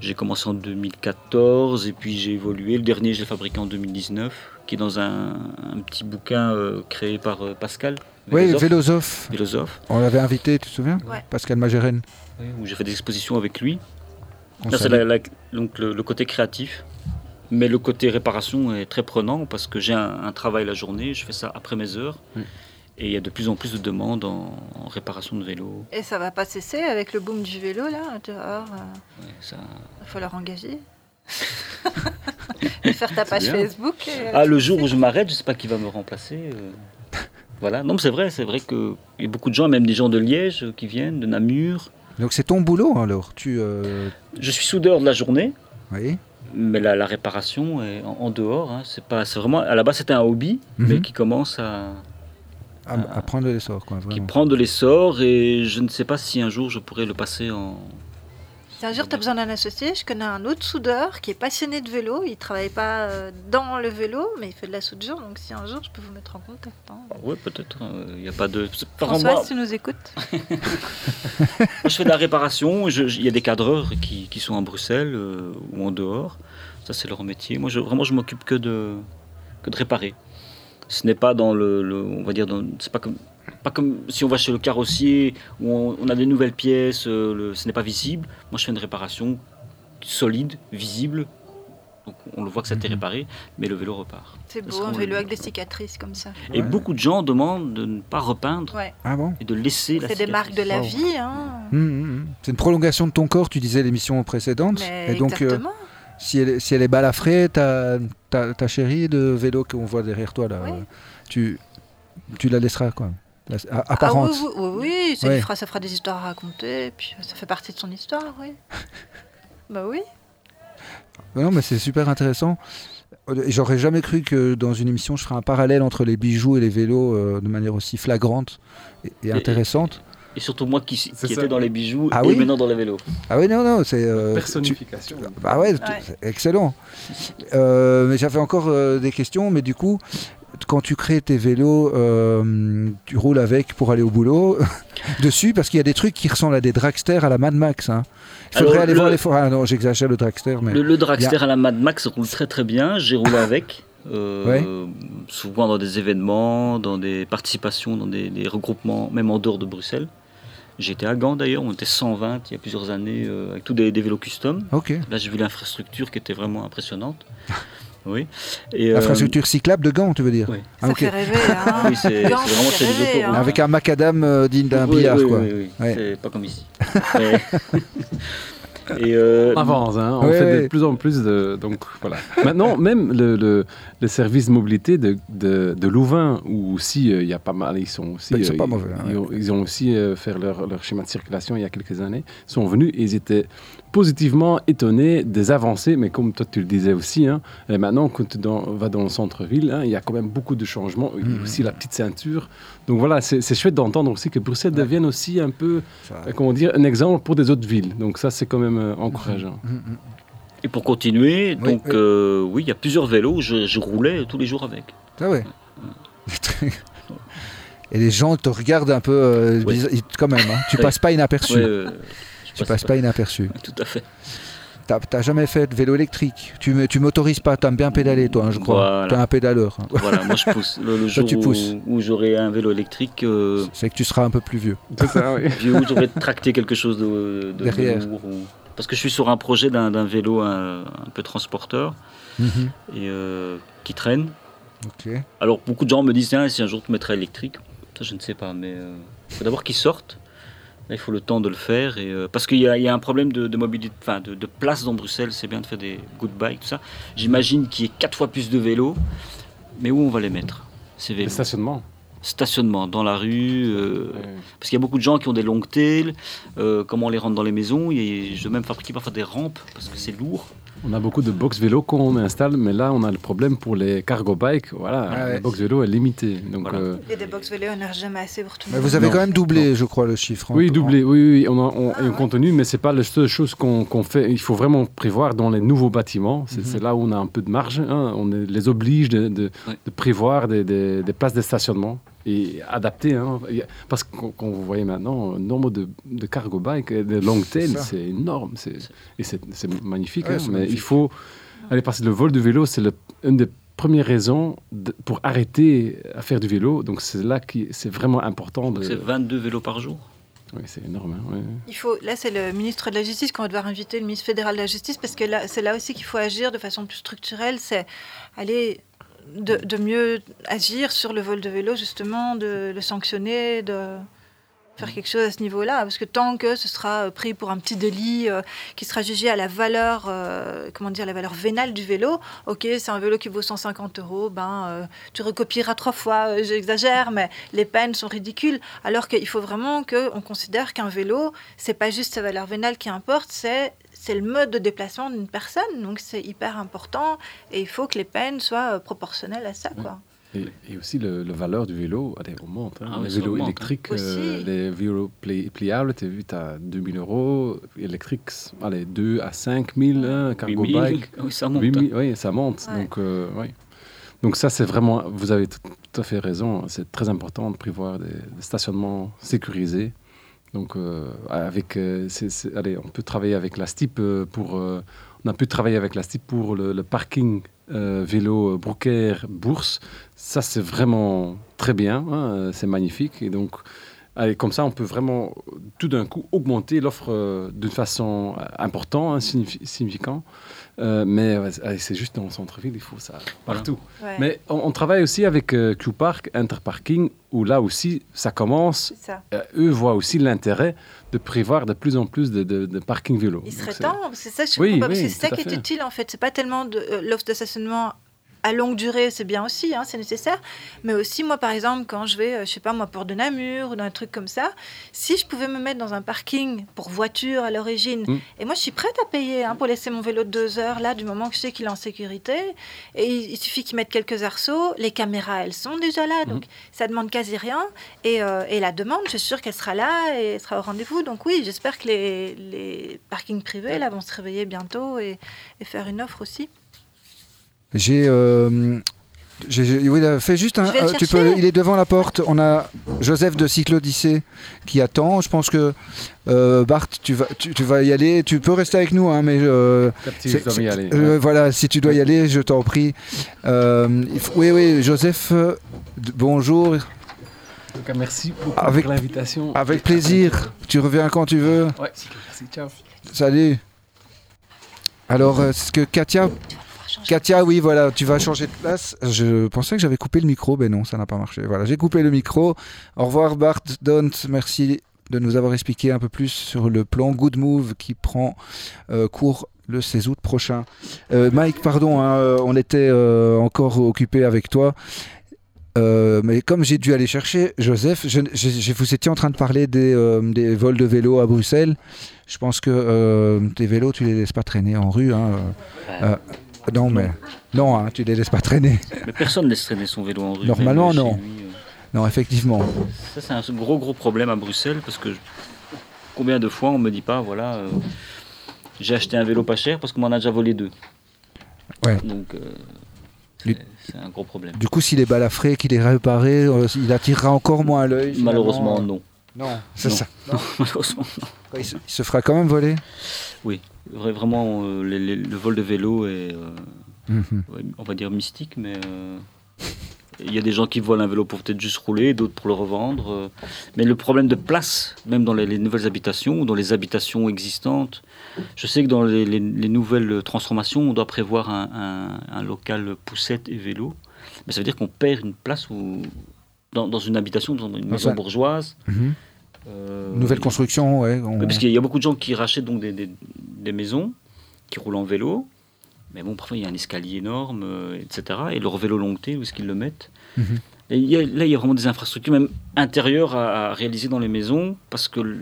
J'ai commencé en 2014, et puis j'ai évolué. Le dernier, je l'ai fabriqué en 2019, qui est dans un, un petit bouquin euh, créé par euh, Pascal. Oui, Vélosophe. On l'avait invité, tu te souviens Ouais. Pascal Magérène. oui, où j'ai fait des expositions avec lui. On Là, c'est salue. la- la- donc le, le côté créatif. Mais le côté réparation est très prenant parce que j'ai un, un travail la journée, je fais ça après mes heures. Oui. Et il y a de plus en plus de demandes en, en réparation de vélo. Et ça va pas cesser avec le boom du vélo, là, dehors. Il Ouais, ça- va falloir engager. et faire ta page. Facebook. et, euh, Ah, le jour où je m'arrête, je sais pas qui va me remplacer. euh. Voilà, non, mais c'est vrai, c'est vrai qu'il y a beaucoup de gens, même des gens de Liège qui viennent, de Namur. Donc c'est ton boulot alors tu, euh, Je suis soudeur de la journée, Oui. mais la, la réparation est en, en dehors. hein. C'est pas, c'est vraiment, à la base, c'était un hobby, Mhm. mais qui commence à, À, à prendre de l'essor, quoi. qui prend de l'essor, et je ne sais pas si un jour je pourrais le passer en. Un jour tu as besoin d'un associé, je connais un autre soudeur qui est passionné de vélo. Il travaille pas euh, dans le vélo, mais il fait de la soudure. Donc si un jour je peux vous mettre en contact. hein. Ouais, peut-être. Il n'y a pas de. François, moi, si tu nous écoutes. Je fais de la réparation. Il y a des cadreurs qui, qui sont à Bruxelles euh, ou en dehors. Ça, c'est leur métier. Moi, je, vraiment, je m'occupe que de, que de réparer. Ce n'est pas dans le, le- on va dire, dans- c'est pas comme, pas comme si on va chez le carrossier où on, on a des nouvelles pièces. euh, le- ce n'est pas visible. Moi, je fais une réparation solide, visible. Donc, on le voit que ça a été Mhm. réparé, mais le vélo repart. C'est beau, un vélo avec des cicatrices comme ça. Et Ouais. beaucoup de gens demandent de ne pas repeindre Ouais, Ah bon et de laisser la c'est des marques de la Wow. vie. Hein. Hum, hum, hum. C'est une prolongation de ton corps, tu disais l'émission précédente. Mais Et donc, euh, si, elle, est- si elle est balafrée, ta, ta, ta chérie de vélo qu'on voit derrière toi, là, Oui. tu, tu la laisseras, quoi. La- Ah oui, oui, ça, Ouais. fera, ça fera des histoires à raconter, et puis ça fait partie de son histoire, oui. bah oui. Non, mais c'est super intéressant. Euh, J'aurais jamais cru que dans une émission, je ferais un parallèle entre les bijoux et les vélos euh, de manière aussi flagrante et, et Et- intéressante. Et surtout moi qui, qui étais dans les bijoux Ah et oui maintenant dans les vélos. Ah oui, non, non, c'est... euh, tu- Personnification. Bah ouais, excellent. Euh, mais j'avais encore euh, des questions, mais du coup, quand tu crées tes vélos, euh, tu roules avec pour aller au boulot dessus, parce qu'il y a des trucs qui ressemblent à des dragsters à la Mad Max. Hein. Il faudrait Alors, aller le- voir les photos. Ah non, j'exagère le dragster, mais Le, le dragster à la Mad Max roule très très bien. J'ai roulé avec. euh, Ouais. Souvent dans des événements, dans des participations, dans des, des regroupements, même en dehors de Bruxelles. J'étais à Gand d'ailleurs, on était 120 il y a plusieurs années euh, avec tous des, des vélos custom. Là j'ai vu l'infrastructure qui était vraiment impressionnante. Oui. Et, euh, Infrastructure cyclable de Gand, tu veux dire oui. Ah, Ça ok. fait rêver, hein. Oui, c'est Gand, c'est vraiment ça c'est fait des rêver, autoroutes. hein. Avec un macadam euh, digne d'un Oui, billard, oui, quoi. oui, oui. Ouais. C'est pas comme ici. Mais- Et euh, On avance, hein. on Ouais, fait ouais. de plus en plus de. Donc voilà. Maintenant, même le, le, le service de mobilité de, de, de Louvain, où aussi euh, il y a pas mal, ils sont aussi. Ils sont euh, pas ils- mauvais, hein, ils, ont, ils ont aussi euh, fait leur, leur schéma de circulation il y a quelques années, sont venus et ils étaient positivement étonnés des avancées, mais comme toi tu le disais aussi, hein, et maintenant quand tu dans- vas dans le centre-ville, hein, il y a quand même beaucoup de changements, il y a Mhm. aussi la petite ceinture. Donc voilà, c'est chouette d'entendre aussi que Bruxelles Ouais. devienne aussi un peu, Ça- euh, comment dire, un exemple pour des autres villes. Donc ça c'est quand même euh, encourageant. Mm, mm. Et pour continuer, Oui, donc oui. euh, oui, il y a plusieurs vélos, je, je roulais tous les jours avec. Ah ouais. Et les gens te regardent un peu, euh, Oui. bizarre- ils- quand même. hein. Tu passes pas inaperçu. Euh, tu passe passes pas inaperçu. Tout à fait. T'as jamais fait de vélo électrique. Tu me- tu m'autorises pas. T'aimes bien pédaler, toi, hein, je crois. Voilà. T'es un pédaleur. Voilà, moi je pousse. Le, le jour tu où- pousses. où, j'aurai un vélo électrique, euh, C'est que tu seras un peu plus vieux. C'est ça, oui. vieux, où j'aurai tracté quelque chose de, de- de Derrière. lourd. ou- Parce que je suis sur un projet d'un vélo un, un peu transporteur Mhm. et euh, qui traîne. Alors beaucoup de gens me disent Tiens, si un jour tu mettrais électrique, ça je ne sais pas, mais il faut d'abord qu'il sorte. Là, il faut le temps de le faire. Et, euh, parce qu'il y, a- il y a un problème de, de mobilité, enfin de, de place dans Bruxelles. C'est bien de faire des good bikes, tout ça. J'imagine qu'il y ait quatre fois plus de vélos. Mais où on va les mettre ces Le vélos stationnement. Stationnement dans la rue. euh, parce qu'il y a beaucoup de gens qui ont des longues tails. euh, comment on les rentre dans les maisons? Et Je dois même fabriquer parfois des rampes parce que c'est lourd. On a beaucoup de box vélo qu'on installe, mais là on a le problème pour les cargo bikes. Voilà, Ah ouais. la box vélo est limitée. Donc, Voilà. euh, Il y a des box vélo, on n'a jamais assez pour tout le Mais monde. vous avez Non. quand même doublé, je crois, le chiffre. en- oui, doublé. Oui, oui, on, a, on, Ah on continue, mais c'est pas la seule chose qu'on fait. Il faut vraiment prévoir dans les nouveaux bâtiments. C'est Mhm. là où on a un peu de marge. hein. On les oblige de, de- Ouais. de prévoir des, des- des places de stationnement et adapter. hein. Parce que quand vous voyez maintenant, le nombre de, de cargo bikes, de long tail, c'est énorme. C'est- Et c'est c'est magnifique. Ouais, hein, mais magnifique. il faut aller parce que le vol de vélo, c'est le- une des première raison de- pour arrêter à faire du vélo. Donc c'est là que c'est vraiment important. De... C'est 22 vélos par jour. Oui, c'est énorme. hein, ouais. Il faut, là, c'est le ministre de la Justice qu'on va devoir inviter, le ministre fédéral de la Justice, parce que là, c'est là aussi qu'il faut agir de façon plus structurelle. C'est aller de, mieux agir sur le vol de vélo, justement, de le sanctionner, de faire quelque chose à ce niveau-là. Parce que tant que ce sera euh, pris pour un petit délit euh, qui sera jugé à la valeur, euh, comment dire, la valeur vénale du vélo, ok, c'est un vélo qui vaut 150 euros, ben, tu recopieras trois fois, j'exagère, mais les peines sont ridicules. Alors qu'il faut vraiment qu'on considère qu'un vélo, c'est pas juste sa valeur vénale qui importe, c'est c'est le mode de déplacement d'une personne, donc c'est hyper important et il faut que les peines soient euh, proportionnelles à ça. Quoi. Et, et aussi le, le valeur du vélo, allez, augmente. Hein. Ah oui, les ça vélos augmente, hein. électriques, Aussi. euh, les vélos pli- pliables, tu as vu, tu as 2000 euros. Électriques, allez, 2 à 5000, hein, cargo 8000, bike. oui, ça monte. 8000, oui, ça monte. Ouais. Donc, euh, oui. Donc ça, c'est vraiment, vous avez tout tout à fait raison, c'est très important de prévoir des, des stationnements sécurisés. Donc, euh, avec, euh, allez, on peut travailler avec la STIP euh, pour, on a pu travailler avec la STIP pour le, parking vélo Brooker Bourse. Ça, c'est vraiment très bien, hein, c'est magnifique. Et donc, comme ça, on peut vraiment tout d'un coup augmenter l'offre d'une façon importante, hein, signifi- significant. Euh, mais ouais, c'est juste dans le centre-ville, il faut ça partout. Ouais, Mais on, on travaille aussi avec euh, Q-Park, Interparking, où là aussi, ça commence. ça. Euh, eux voient aussi l'intérêt de prévoir de plus en plus de, de, de parking vélo. Il serait temps, c'est ça, je Oui, comprends parce oui, que c'est ça qui est fait. utile en fait. C'est pas tellement de euh, l'offre de stationnement à longue durée, c'est bien aussi, hein, c'est nécessaire. Mais aussi, moi, par exemple, quand je vais, euh, je sais pas, moi, pour de Namur ou dans un truc comme ça, si je pouvais me mettre dans un parking pour voiture à l'origine, Mm. et moi, je suis prête à payer hein, pour laisser mon vélo de deux heures là, du moment que je sais qu'il est en sécurité. Et il, il suffit qu'ils mettent quelques arceaux, les caméras, elles sont déjà là, donc ça demande quasi rien. Et, euh, et la demande, je suis sûre qu'elle sera là et elle sera au rendez-vous. Donc oui, j'espère que les, les parkings privés là vont se réveiller bientôt et, et faire une offre aussi. J'ai. euh, j'ai- oui, fais juste un. Euh, tu chercher. peux, il est devant la porte. On a Joseph de Cyclodyssée qui attend. Je pense que euh, Bart, tu vas, tu, tu vas y aller. Tu peux rester avec nous, hein, mais euh, Captif, c'est- je dois y aller. euh, ouais. voilà, si tu dois y aller, je t'en prie. Euh, faut- oui, oui, Joseph. bonjour. En tout cas, merci beaucoup Avec- pour l'invitation. Avec plaisir. Tu reviens quand tu veux. Ouais, merci, ciao. Salut. Alors, euh, ce que Katia Katia, oui, voilà, tu vas changer de place. Je pensais que j'avais coupé le micro, mais non, ça n'a pas marché. Voilà, j'ai coupé le micro. Au revoir, Bart Dont. Merci de nous avoir expliqué un peu plus sur le plan Good Move qui prend euh, cours le 16 août prochain. Euh, Mike, pardon, hein, euh, on était euh, encore occupé avec toi. Euh, mais comme j'ai dû aller chercher Joseph, je, je- je- vous étiez en train de parler des, euh, des vols de vélos à Bruxelles. Je pense que euh, tes vélos, tu les laisses pas traîner en rue. hein, euh, euh, non, mais non, hein, tu les laisses pas traîner. Mais personne ne laisse traîner son vélo en rue. Normalement, non. lui, euh. Non, effectivement. Ça, c'est un gros, gros problème à Bruxelles parce que je- combien de fois on me dit pas, voilà, euh, j'ai acheté un vélo pas cher parce qu'on m'en a déjà volé deux. Ouais. Donc, euh, c'est un gros problème. Du coup, s'il est balafré, qu'il est réparé, il attirera encore moins l'œil. finalement. Malheureusement, non. Non, c'est Non. ça. Malheureusement, non. Il se, il se fera quand même voler? Vra- Vraiment, euh, les- les- le vol de vélo est, euh, Mhm. ouais, on va dire mystique, mais euh, il y a des gens qui volent un vélo pour peut-être juste rouler, d'autres pour le revendre. mais le problème de place, même dans les, les nouvelles habitations ou dans les habitations existantes, je sais que dans les, les- les nouvelles transformations, on doit prévoir un, un- un local poussette et vélo. Mais ça veut dire qu'on perd une place où, dans, dans une habitation, dans une maison bourgeoise. Mhm. Euh, Nouvelle construction, ouais. on- oui, parce qu'il y a beaucoup de gens qui rachètent donc des, des- des maisons, qui roulent en vélo. Mais bon, parfois il y a un escalier énorme, euh, etc. Et leur vélo longté, où est-ce qu'ils le mettent Mhm. Et il y a- Là, il y a vraiment des infrastructures, même intérieures, à, à réaliser dans les maisons, parce que on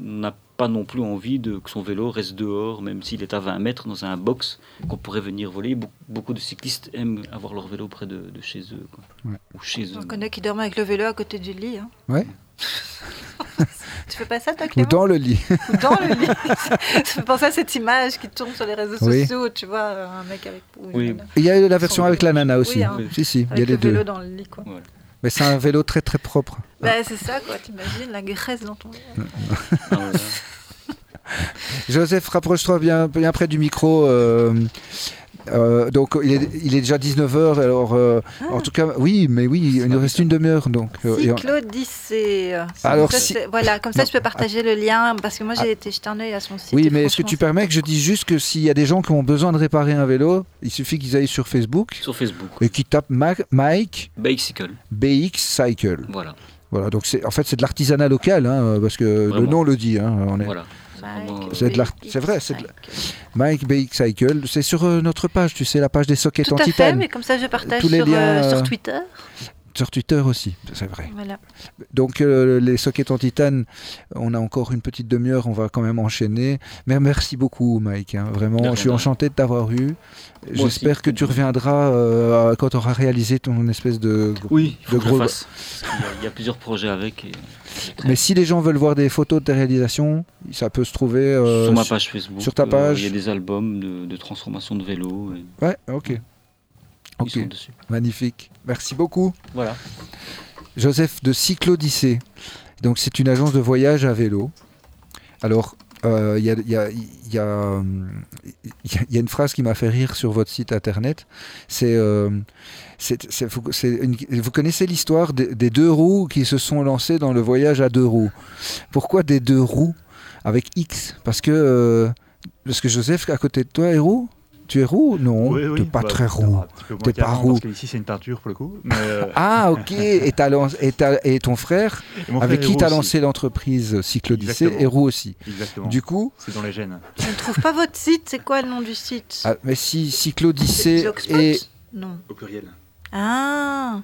n'a pas non plus envie de, que son vélo reste dehors, même s'il est à 20 mètres dans un box qu'on pourrait venir voler. Be- Beaucoup de cyclistes aiment avoir leur vélo près de, de chez eux. quoi. Ouais. Ou chez eux. On connaît qui dorment avec le vélo à côté du lit. hein. Ouais. Tu fais pas ça, toi, Ou Clément dans le lit. Ou dans le lit. ça fait penser à cette image qui tourne sur les réseaux Oui. sociaux, tu vois, un mec avec... ou une Oui. Il y a la version avec la nana aussi. Oui, hein. Si, si, il y a les le vélo deux. dans le lit, quoi. Mais c'est un vélo très très propre. Bah, c'est ça, quoi. T'imagines la graisse dans ton vélo. Voilà. Joseph, rapproche-toi bien, bien près du micro. euh, Euh, donc il est, il est déjà 19h, alors euh, en tout cas, oui, mais oui, il nous reste une demi-heure. Donc, euh, on- Cyclodyssée. Alors, Ça, si- c'est- Voilà, comme ça Non. je peux partager le lien parce que moi j'ai été jeter un œil à son site. oui, mais est-ce que tu permets que je dise juste que s'il y a des gens qui ont besoin de réparer un vélo, il suffit qu'ils aillent sur Facebook Sur Facebook. et qu'ils tapent Ma- Mike Bicycle. BX Cycle. Voilà. Voilà, donc en fait c'est de l'artisanat local, hein, parce que le nom le dit. hein, on est Voilà. Euh, C'est de vrai, c'est de. Mike BX Cycle, c'est sur euh, notre page, tu sais, la page des sockets Tout en à fait, mais comme ça je partage Tous les sur, liens, euh, euh, sur Twitter. Sur Twitter aussi, c'est vrai. Voilà. Donc euh, les sockets en titane, on a encore une petite demi-heure, on va quand même enchaîner. Mais merci beaucoup Mike, hein, vraiment, je suis enchanté de t'avoir eu. J'espère que tu reviendras euh, quand tu auras réalisé ton espèce de... Oui, il faut de gros- y a- Il y a plusieurs projets avec. Et... Mais si les gens veulent voir des photos de tes réalisations, ça peut se trouver... euh, sur ma page Facebook. sur ta page. Il y a des albums de, de transformation de vélo. et Ouais, ok. Ils Ok, sont dessus. magnifique. Merci beaucoup. Voilà. Joseph de Cyclodyssée. Donc c'est une agence de voyage à vélo. Alors, il y, a, y y y y une phrase qui m'a fait rire sur votre site internet. C'est, euh, vous, connaissez l'histoire des, des deux roues qui se sont lancés dans le voyage à deux roues. Pourquoi des deux roues avec X? Parce que, euh, parce que Joseph, à côté de toi, est roux? Tu es roux Non, Oui, tu oui, n'es pas bah, très roux. T'es pas roux. Parce qu'ici, c'est une teinture pour le coup. Mais, euh, Ah, ok. Et, et, et ton frère, et mon avec frère qui tu as lancé l'entreprise Cyclodyssée, Exactement. est roux aussi. Exactement. Du coup, C'est dans les gènes. Je ne trouve pas votre site. C'est quoi le nom du site? Ah, mais si Cyclodyssée Blogspot est... Non. Au pluriel. Ah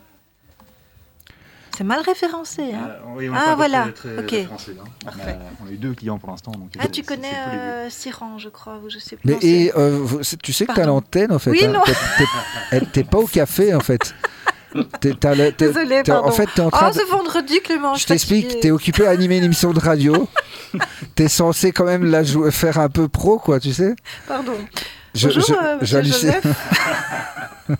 C'est mal référencé. Hein. oui, on Ah, voilà. Très, hein. On, Parfait. a, on a eu deux clients pour l'instant. donc, ah, euh, tu connais euh, Siran, je crois, ou je sais plus. Mais et, euh, tu sais que t'as Pardon. l'antenne en fait. Oui, hein. non. T'es- pas au café en fait. T'es- t'as le- t'es- Désolée, t'es- en fait, t'es en train Oh, de... ce vendredi, Clément. Je t'explique, t'es occupé à animer une émission de radio. T'es censé quand même la jouer, faire un peu pro, quoi, tu sais. Pardon. Je- Bonjour, je- euh, monsieur j'hallucine. Joseph.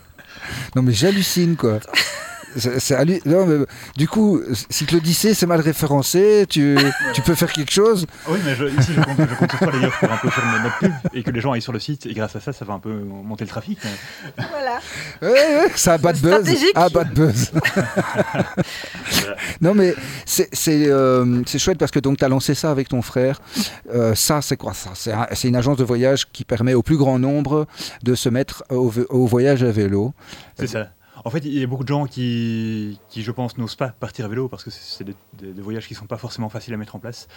Non mais j'hallucine quoi. C'est- hallu- non, mais, du coup, Cyclodyssée, c'est mal référencé. Tu, tu peux faire quelque chose. Oui, mais je, ici, je compte, je compte sur toi d'ailleurs pour un peu faire notre pub et que les gens aillent sur le site. Et grâce à ça, ça va un peu monter le trafic. mais- Voilà. Ouais, ouais, ça a bad buzz. Ah, bad buzz. non, mais c'est euh, c'est chouette parce que donc tu as lancé ça avec ton frère. Euh, ça, c'est quoi ça? C'est un- c'est une agence de voyage qui permet au plus grand nombre de se mettre au voyage à vélo. C'est ça. En fait, il y a beaucoup de gens qui, qui je pense, n'osent pas partir à vélo parce que c'est des, des- des voyages qui sont pas forcément faciles à mettre en place.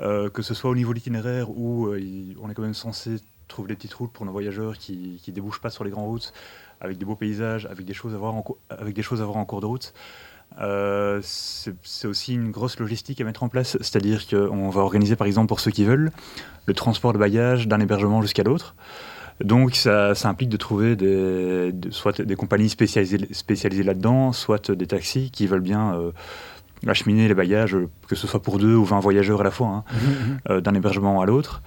Euh, que ce soit au niveau de l'itinéraire où euh, il- on est quand même censé trouver des petites routes pour nos voyageurs qui ne débouchent pas sur les grandes routes, avec des beaux paysages, avec des choses à voir en, avec des choses à voir en cours de route. Euh, c'est c'est aussi une grosse logistique à mettre en place, c'est-à-dire qu'on va organiser par exemple pour ceux qui veulent le transport de bagages d'un hébergement jusqu'à l'autre. Donc ça, ça implique de trouver des, de- soit des compagnies spécialisées, spécialisées là-dedans, soit des taxis qui veulent bien euh, acheminer les bagages, que ce soit pour deux ou 20 voyageurs à la fois, hein, euh, d'un hébergement à l'autre.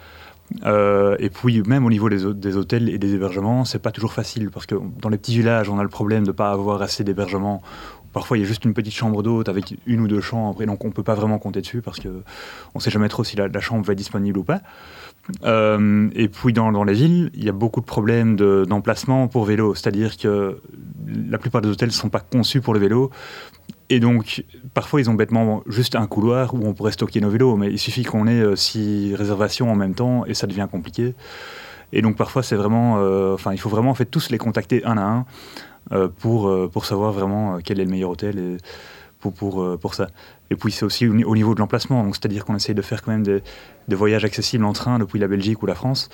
Euh, et puis même au niveau des, des hôtels et des hébergements, c'est pas toujours facile parce que dans les petits villages, on a le problème de pas avoir assez d'hébergements. Parfois, il y a juste une petite chambre d'hôte avec une ou deux chambres, et donc on peut pas vraiment compter dessus parce que on sait jamais trop si la, chambre va être disponible ou pas. Euh, et puis dans, les villes, il y a beaucoup de problèmes de- d'emplacement pour vélo, c'est-à-dire que la plupart des hôtels ne sont pas conçus pour le vélo. Et donc, parfois, ils ont bêtement juste un couloir où on pourrait stocker nos vélos, mais il suffit qu'on ait euh, six réservations en même temps et ça devient compliqué. Et donc, parfois, c'est vraiment. euh, il faut vraiment en fait, tous les contacter un à un pour, euh, pour savoir vraiment euh, quel est le meilleur hôtel pour, pour, euh, pour ça. Et puis, c'est aussi au, ni- au niveau de l'emplacement, c'est-à-dire qu'on essaye de faire quand même des, des voyages accessibles en train depuis la Belgique ou la France.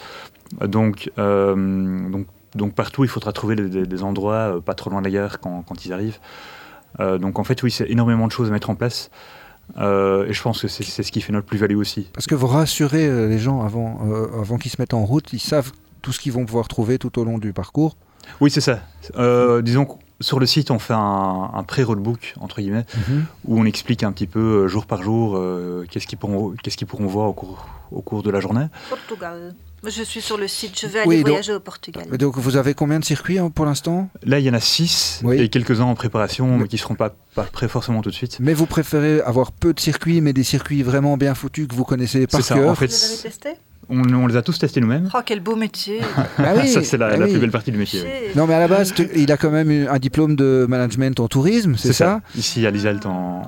Euh, Donc, euh, donc, donc partout, il faudra trouver des, endroits euh, pas trop loin de la gare quand, quand ils arrivent. Euh, donc en fait, oui, c'est énormément de choses à mettre en place. Euh, et je pense que c'est ce qui fait notre plus-value aussi. Parce que vous rassurez euh, les gens avant, euh, avant qu'ils se mettent en route, ils savent tout ce qu'ils vont pouvoir trouver tout au long du parcours. Oui, c'est ça. Euh, disons que sur le site, on fait un, un pré-roadbook, entre guillemets, où on explique un petit peu euh, jour par jour euh, qu'est-ce qu'ils pourront, qu'est-ce qu'ils pourront voir au cours, au cours de la journée. Portugal. Je suis sur le site. Je vais aller Oui, donc- voyager au Portugal. Donc vous avez combien de circuits hein, pour l'instant? Là, il y en a six Oui. et quelques-uns en préparation, Mais- mais qui ne seront pas, pas prêts forcément tout de suite. Mais vous préférez avoir peu de circuits, mais des circuits vraiment bien foutus que vous connaissez par ça, cœur? En fait, Vous les avez testés? On, on les a tous testés nous-mêmes. Oh, quel beau métier Bah oui, ça, c'est la, bah la oui. plus belle partie du métier. oui. Non, mais à la base, tu- il a quand même eu un diplôme de management en tourisme, c'est ça, Ici à Lisalt en.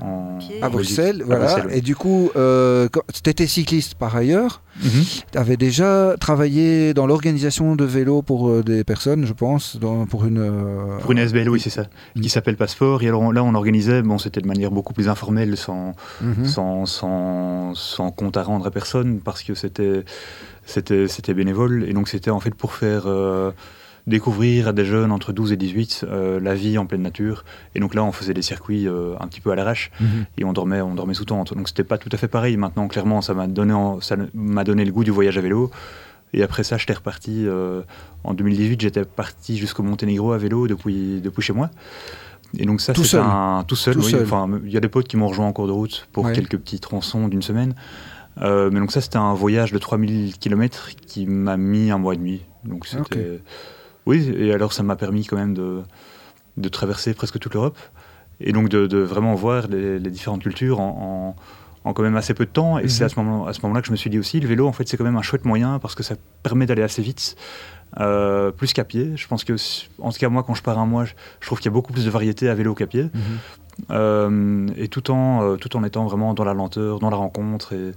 À. Bruxelles, À voilà. Bruxelles, oui. Et du coup, euh, tu étais cycliste par ailleurs. Mhm. Tu avais déjà travaillé dans l'organisation de vélos pour euh, des personnes, je pense, dans- pour une. euh, Pour une SBL, oui, c'est ça, Mm. qui s'appelle Passeport. Et alors on- là, on organisait, bon, c'était de manière beaucoup plus informelle, sans, mhm. sans, sans, sans compte à rendre à personne, parce que c'était, c'était, c'était bénévole. Et donc, c'était en fait pour faire euh, découvrir à des jeunes entre 12 et 18 euh, la vie en pleine nature. Et donc là, on faisait des circuits euh, un petit peu à l'arrache Mhm. et on dormait, on dormait sous tente. Donc, c'était pas tout à fait pareil. Maintenant, clairement, ça m'a donné, en- ça m'a donné le goût du voyage à vélo. Et après ça, j'étais reparti. euh, en 2018, j'étais parti jusqu'au Monténégro à vélo depuis, depuis chez moi. Et donc ça, Tout c'est seul. un tout seul. Tout oui. seul. Enfin, il y a des potes qui m'ont rejoint en cours de route pour Ouais. quelques petits tronçons d'une semaine. Euh, mais donc ça, c'était un voyage de 3000 km qui m'a mis un mois et demi. Donc c'était, oui. Et alors ça m'a permis quand même de, de traverser presque toute l'Europe et donc de, de vraiment voir les, les différentes cultures en, en- en quand même assez peu de temps. Et Mhm. c'est à ce moment, à ce moment-là que je me suis dit aussi, le vélo, en fait, c'est quand même un chouette moyen parce que ça permet d'aller assez vite. euh, plus qu'à pied. Je pense que, en tout cas, moi, quand je pars un mois, je, je trouve qu'il y a beaucoup plus de variété à vélo qu'à pied. Mhm. Euh, et tout en, euh, tout en étant vraiment dans la lenteur, dans la rencontre. Et,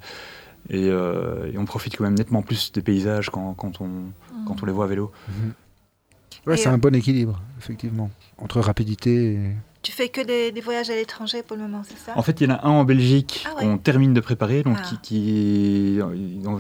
et, euh, et on profite quand même nettement plus des paysages quand, quand, on, quand on les voit à vélo. Ouais, Et, c'est euh, un bon équilibre, effectivement, entre rapidité et. Tu fais que des, des voyages à l'étranger pour le moment, c'est ça? En fait, il y en a un en Belgique Ah ouais. qu'on termine de préparer, donc, Ah. qui, qui-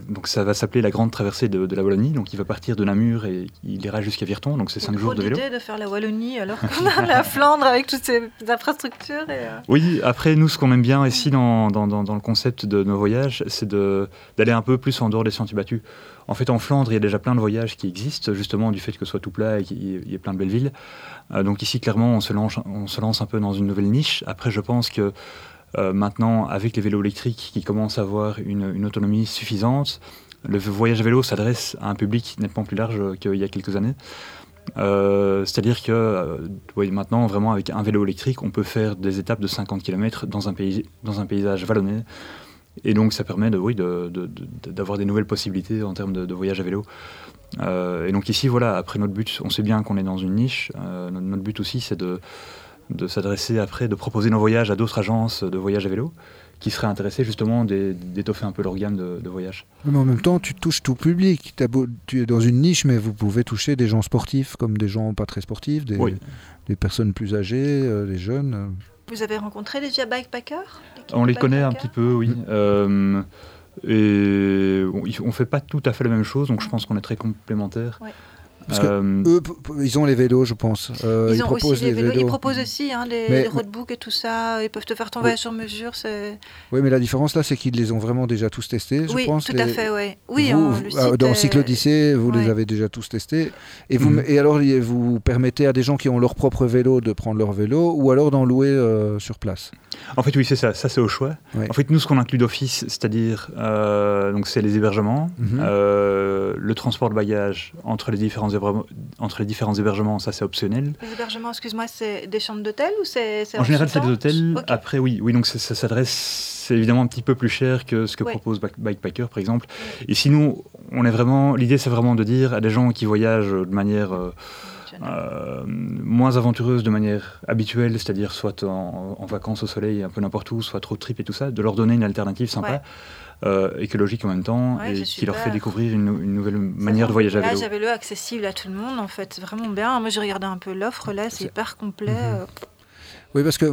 donc ça va s'appeler la grande traversée de, de la Wallonie. Donc il va partir de Namur et il ira jusqu'à Virton, donc c'est C'est 5 une jours de vélo. de faire la Wallonie alors qu'on a la Flandre avec toutes ces infrastructures. Et, euh, Oui, après, nous, ce qu'on aime bien ici dans, dans, dans- dans le concept de nos voyages, c'est d'aller un peu plus en dehors des sentiers battus. En fait, en Flandre, il y a déjà plein de voyages qui existent, justement, du fait que ce soit tout plat et qu'il y ait- plein de belles villes. Euh, donc ici, clairement, on se, lance, un peu dans une nouvelle niche. Après, je pense que euh, maintenant, avec les vélos électriques qui commencent à avoir une, autonomie suffisante, le voyage à vélo s'adresse à un public nettement plus large qu'il y a quelques années. Euh, C'est-à-dire que maintenant, vraiment, avec un vélo électrique, on peut faire des étapes de 50 km dans un paysage vallonné. Et donc, ça permet de, oui, de- de- de- d'avoir des nouvelles possibilités en termes de, voyage à vélo. Euh, et donc ici, voilà, après notre but, on sait bien qu'on est dans une niche. Euh, notre, but aussi, c'est de, s'adresser après, de proposer nos voyages à d'autres agences de voyage à vélo qui seraient intéressées justement d'é- d'étoffer un peu leur gamme de, voyage. Mais en même temps, tu touches tout public. Beau- tu es dans une niche, mais vous pouvez toucher des gens sportifs comme des gens pas très sportifs, des, Oui. des personnes plus âgées, euh, des jeunes. Vous avez rencontré déjà bikepackers? L'équipe On les connaît un bikepackers? petit peu, oui. Euh, et on, on fait pas tout à fait la même chose, donc je pense qu'on est très complémentaires. Ouais. Parce que Euh, Eux, ils ont les vélos, je pense. Euh, Ils, ont proposent aussi les les vélos. Ils proposent aussi hein, les, Mais- les roadbooks et tout ça. Ils peuvent te faire ton Oui. voyage sur mesure. C'est... Oui, mais la différence là, c'est qu'ils les ont vraiment déjà tous testés, je Oui, pense. tout les- à fait, ouais. Oui, vous, hein, vous- le site dans Cyclodyssée, vous les avez déjà tous testés. Et, vous, Mhm. et alors, vous permettez à des gens qui ont leur propre vélo de prendre leur vélo ou alors d'en louer euh, sur place? En fait, oui, c'est ça. Ça, c'est au choix. En fait, nous, ce qu'on inclut d'office, c'est-à-dire, euh, donc, c'est les hébergements, Mhm. euh, le transport de bagages entre les différents, hébergements- entre les différents hébergements, ça, c'est optionnel. Les hébergements, excuse-moi, c'est des chambres d'hôtel ou c'est, En général, c'est des hôtels. Ok. Après, oui, oui, donc ça, s'adresse. C'est évidemment un petit peu plus cher que ce que Ouais. propose Bike- Bikepacker, par exemple. Et sinon, on est vraiment. L'idée, c'est vraiment de dire à des gens qui voyagent de manière euh, euh, moins aventureuse, de manière habituelle, c'est-à-dire soit en, en vacances au soleil, un peu n'importe où, soit trop trip et tout ça, de leur donner une alternative sympa. Ouais. Euh, écologique en même temps Ouais, et qui leur fait découvrir une, une nouvelle manière de voyager le à vélo. voyage à vélo accessible à tout le monde, en fait. C'est vraiment bien. Moi, j'ai regardé un peu l'offre, là, c'est hyper complet. Mhm. Oui, parce que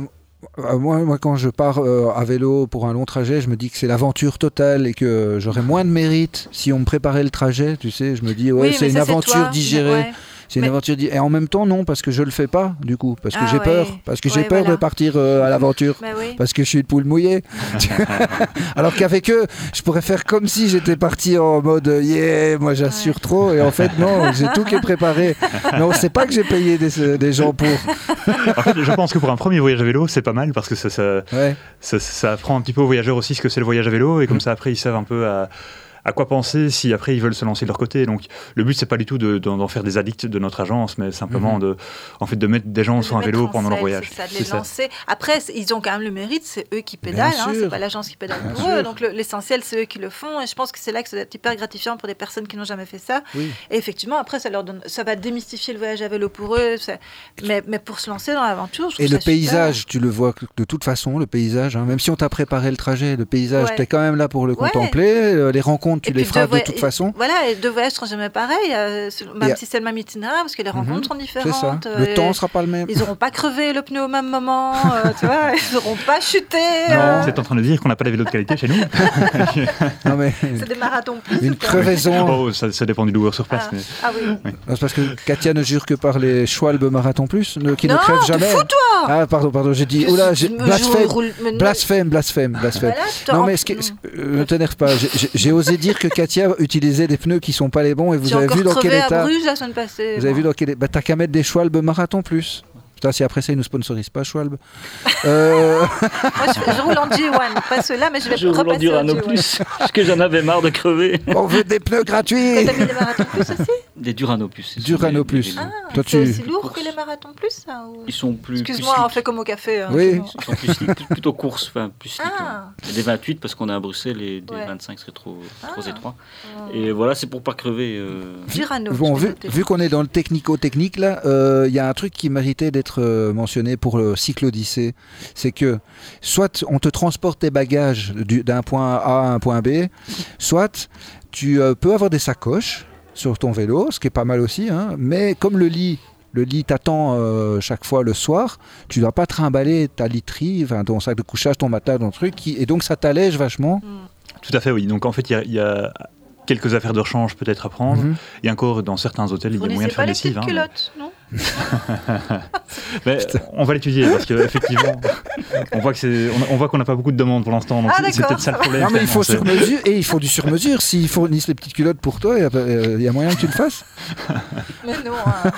euh, moi, moi, quand je pars euh, à vélo pour un long trajet, je me dis que c'est l'aventure totale et que j'aurais moins de mérite si on me préparait le trajet. Tu sais, je me dis, ouais, oui, c'est une ça, aventure toi. digérée. Ouais. C'est une Mais- aventure Et en même temps, non, parce que je le fais pas, du coup. Parce que Ah j'ai ouais. peur. Parce que j'ai peur de partir euh, à l'aventure. Bah oui. Parce que je suis une poule mouillée. Alors qu'avec eux, je pourrais faire comme si j'étais parti en mode euh, yeah, moi j'assure Ouais. trop. Et en fait, non, j'ai tout qui est préparé. Non, c'est pas que j'ai payé des, des gens pour. En fait, je pense que pour un premier voyage à vélo, c'est pas mal parce que ça, ça, Ouais. ça, ça apprend un petit peu aux voyageurs aussi ce que c'est le voyage à vélo et comme ça après ils savent un peu à, à quoi penser si après ils veulent se lancer de leur côté? Donc le but c'est pas du tout d'en faire des addicts de notre agence, mais simplement mhm. de, en fait, de mettre des gens sur un vélo pendant leur voyage. Ça, de les lancer. Après, ils ont quand même le mérite, c'est eux qui pédalent, hein, c'est pas l'agence qui pédale pour eux. Donc l'essentiel c'est eux qui le font, et je pense que c'est là que c'est hyper gratifiant pour des personnes qui n'ont jamais fait ça. Et effectivement, après ça leur donne, ça va démystifier le voyage à vélo pour eux, mais, mais pour se lancer dans l'aventure. Et le paysage, tu le vois de toute façon, le paysage, hein, même si on t'a préparé le trajet, le paysage, tu es quand même là pour le contempler. Euh, les rencontres, tu les feras de toute façon. Voilà, et deux voyages seront jamais pareils, euh, même si c'est le même itinéraire, parce que les rencontres mhm. sont différentes. Ça. Le temps sera pas le même. Ils n'auront pas crevé le pneu au même moment, euh, tu vois, ils n'auront pas chuté. Non, vous êtes en train de dire qu'on n'a pas des vélos de qualité chez nous mais... C'est des marathons plus. Une crevaison. Oh, ça, dépend du loueur sur place. Ah, ah oui. C'est parce que Katia ne jure que par les Schwalbe Marathon Plus, qui ne crèvent jamais. Fous toi ah, pardon, pardon, j'ai dit. Oula, blasphème, blasphème, blasphème, blasphème. non, mais ne t'énerve pas. J'ai osé dire que Katia utilisait des pneus qui sont pas les bons et vous avez vu dans quel état. Bruges la semaine passée. Vous avez vu dans quel état. Bah, t'as qu'à mettre des Schwalbe Marathon Plus. Putain, si après ça, ils nous sponsorisent pas, Schwalbe. Euh... Moi, je, roule en G1, pas ceux-là, mais je vais je roule en Durano Plus, parce que j'en avais marre de crever. On veut des pneus gratuits. T'as mis des marathons plus aussi? Des Durano Plus. Durano Plus. Ah, Toi, c'est aussi lourd que les marathons plus, ça Ils sont plus. Excuse-moi, on fait comme au café. Hein, oui. Ils sont plus plutôt course, enfin plus slick. Ah. Des 28 parce qu'on est à Bruxelles et des 25 seraient trop, trop ah. étroits. Et voilà, c'est pour pas crever. Euh... Durano. Bon, vu, vu qu'on est dans le technico-technique là, il euh, y a un truc qui méritait d'être euh, mentionné pour le cyclo-odyssée, c'est que soit on te transporte tes bagages d'un point A à un point B, soit tu euh, peux avoir des sacoches sur ton vélo, ce qui est pas mal aussi, hein, mais comme le lit le lit t'attend euh, chaque fois le soir, tu dois pas trimballer ta literie, ton sac de couchage, ton matelas, ton truc, et donc ça t'allège vachement. Mm. Tout à fait, oui. Donc en fait, il y, a quelques affaires de rechange peut-être à prendre. Mhm. Et encore, dans certains hôtels, il y a moyen de faire des lessive. Hein, culottes, non? mais on va l'étudier parce qu'effectivement, on voit que on, voit qu'on n'a pas beaucoup de demandes pour l'instant, donc ah, c'est peut-être ça le problème. Non, mais il faut sur mesure et il faut du sur mesure. S'ils fournissent les petites culottes pour toi, il y, a moyen que tu le fasses. Mais non. Hein.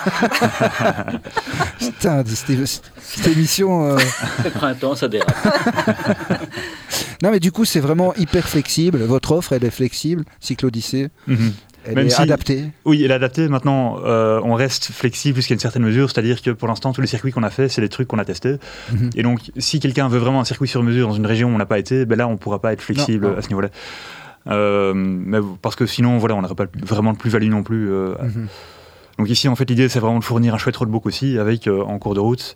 Putain, cette, émission. Euh... Le printemps, ça dérape. non, mais du coup, c'est vraiment hyper flexible. Votre offre, elle est flexible, Cyclodyssée. Mm elle Même est adaptée Oui, elle est adaptée. Maintenant, euh, on reste flexible jusqu'à une certaine mesure. C'est-à-dire que pour l'instant, tous les circuits qu'on a fait, c'est des trucs qu'on a testés. Mhm. Et donc, si quelqu'un veut vraiment un circuit sur mesure dans une région où on n'a pas été, ben là, on ne pourra pas être flexible à ce niveau-là. Euh, mais parce que sinon, voilà, on n'aurait pas vraiment de plus-value non plus. Euh, mhm. Donc ici, en fait, l'idée, c'est vraiment de fournir un chouette roadbook aussi, avec en cours de route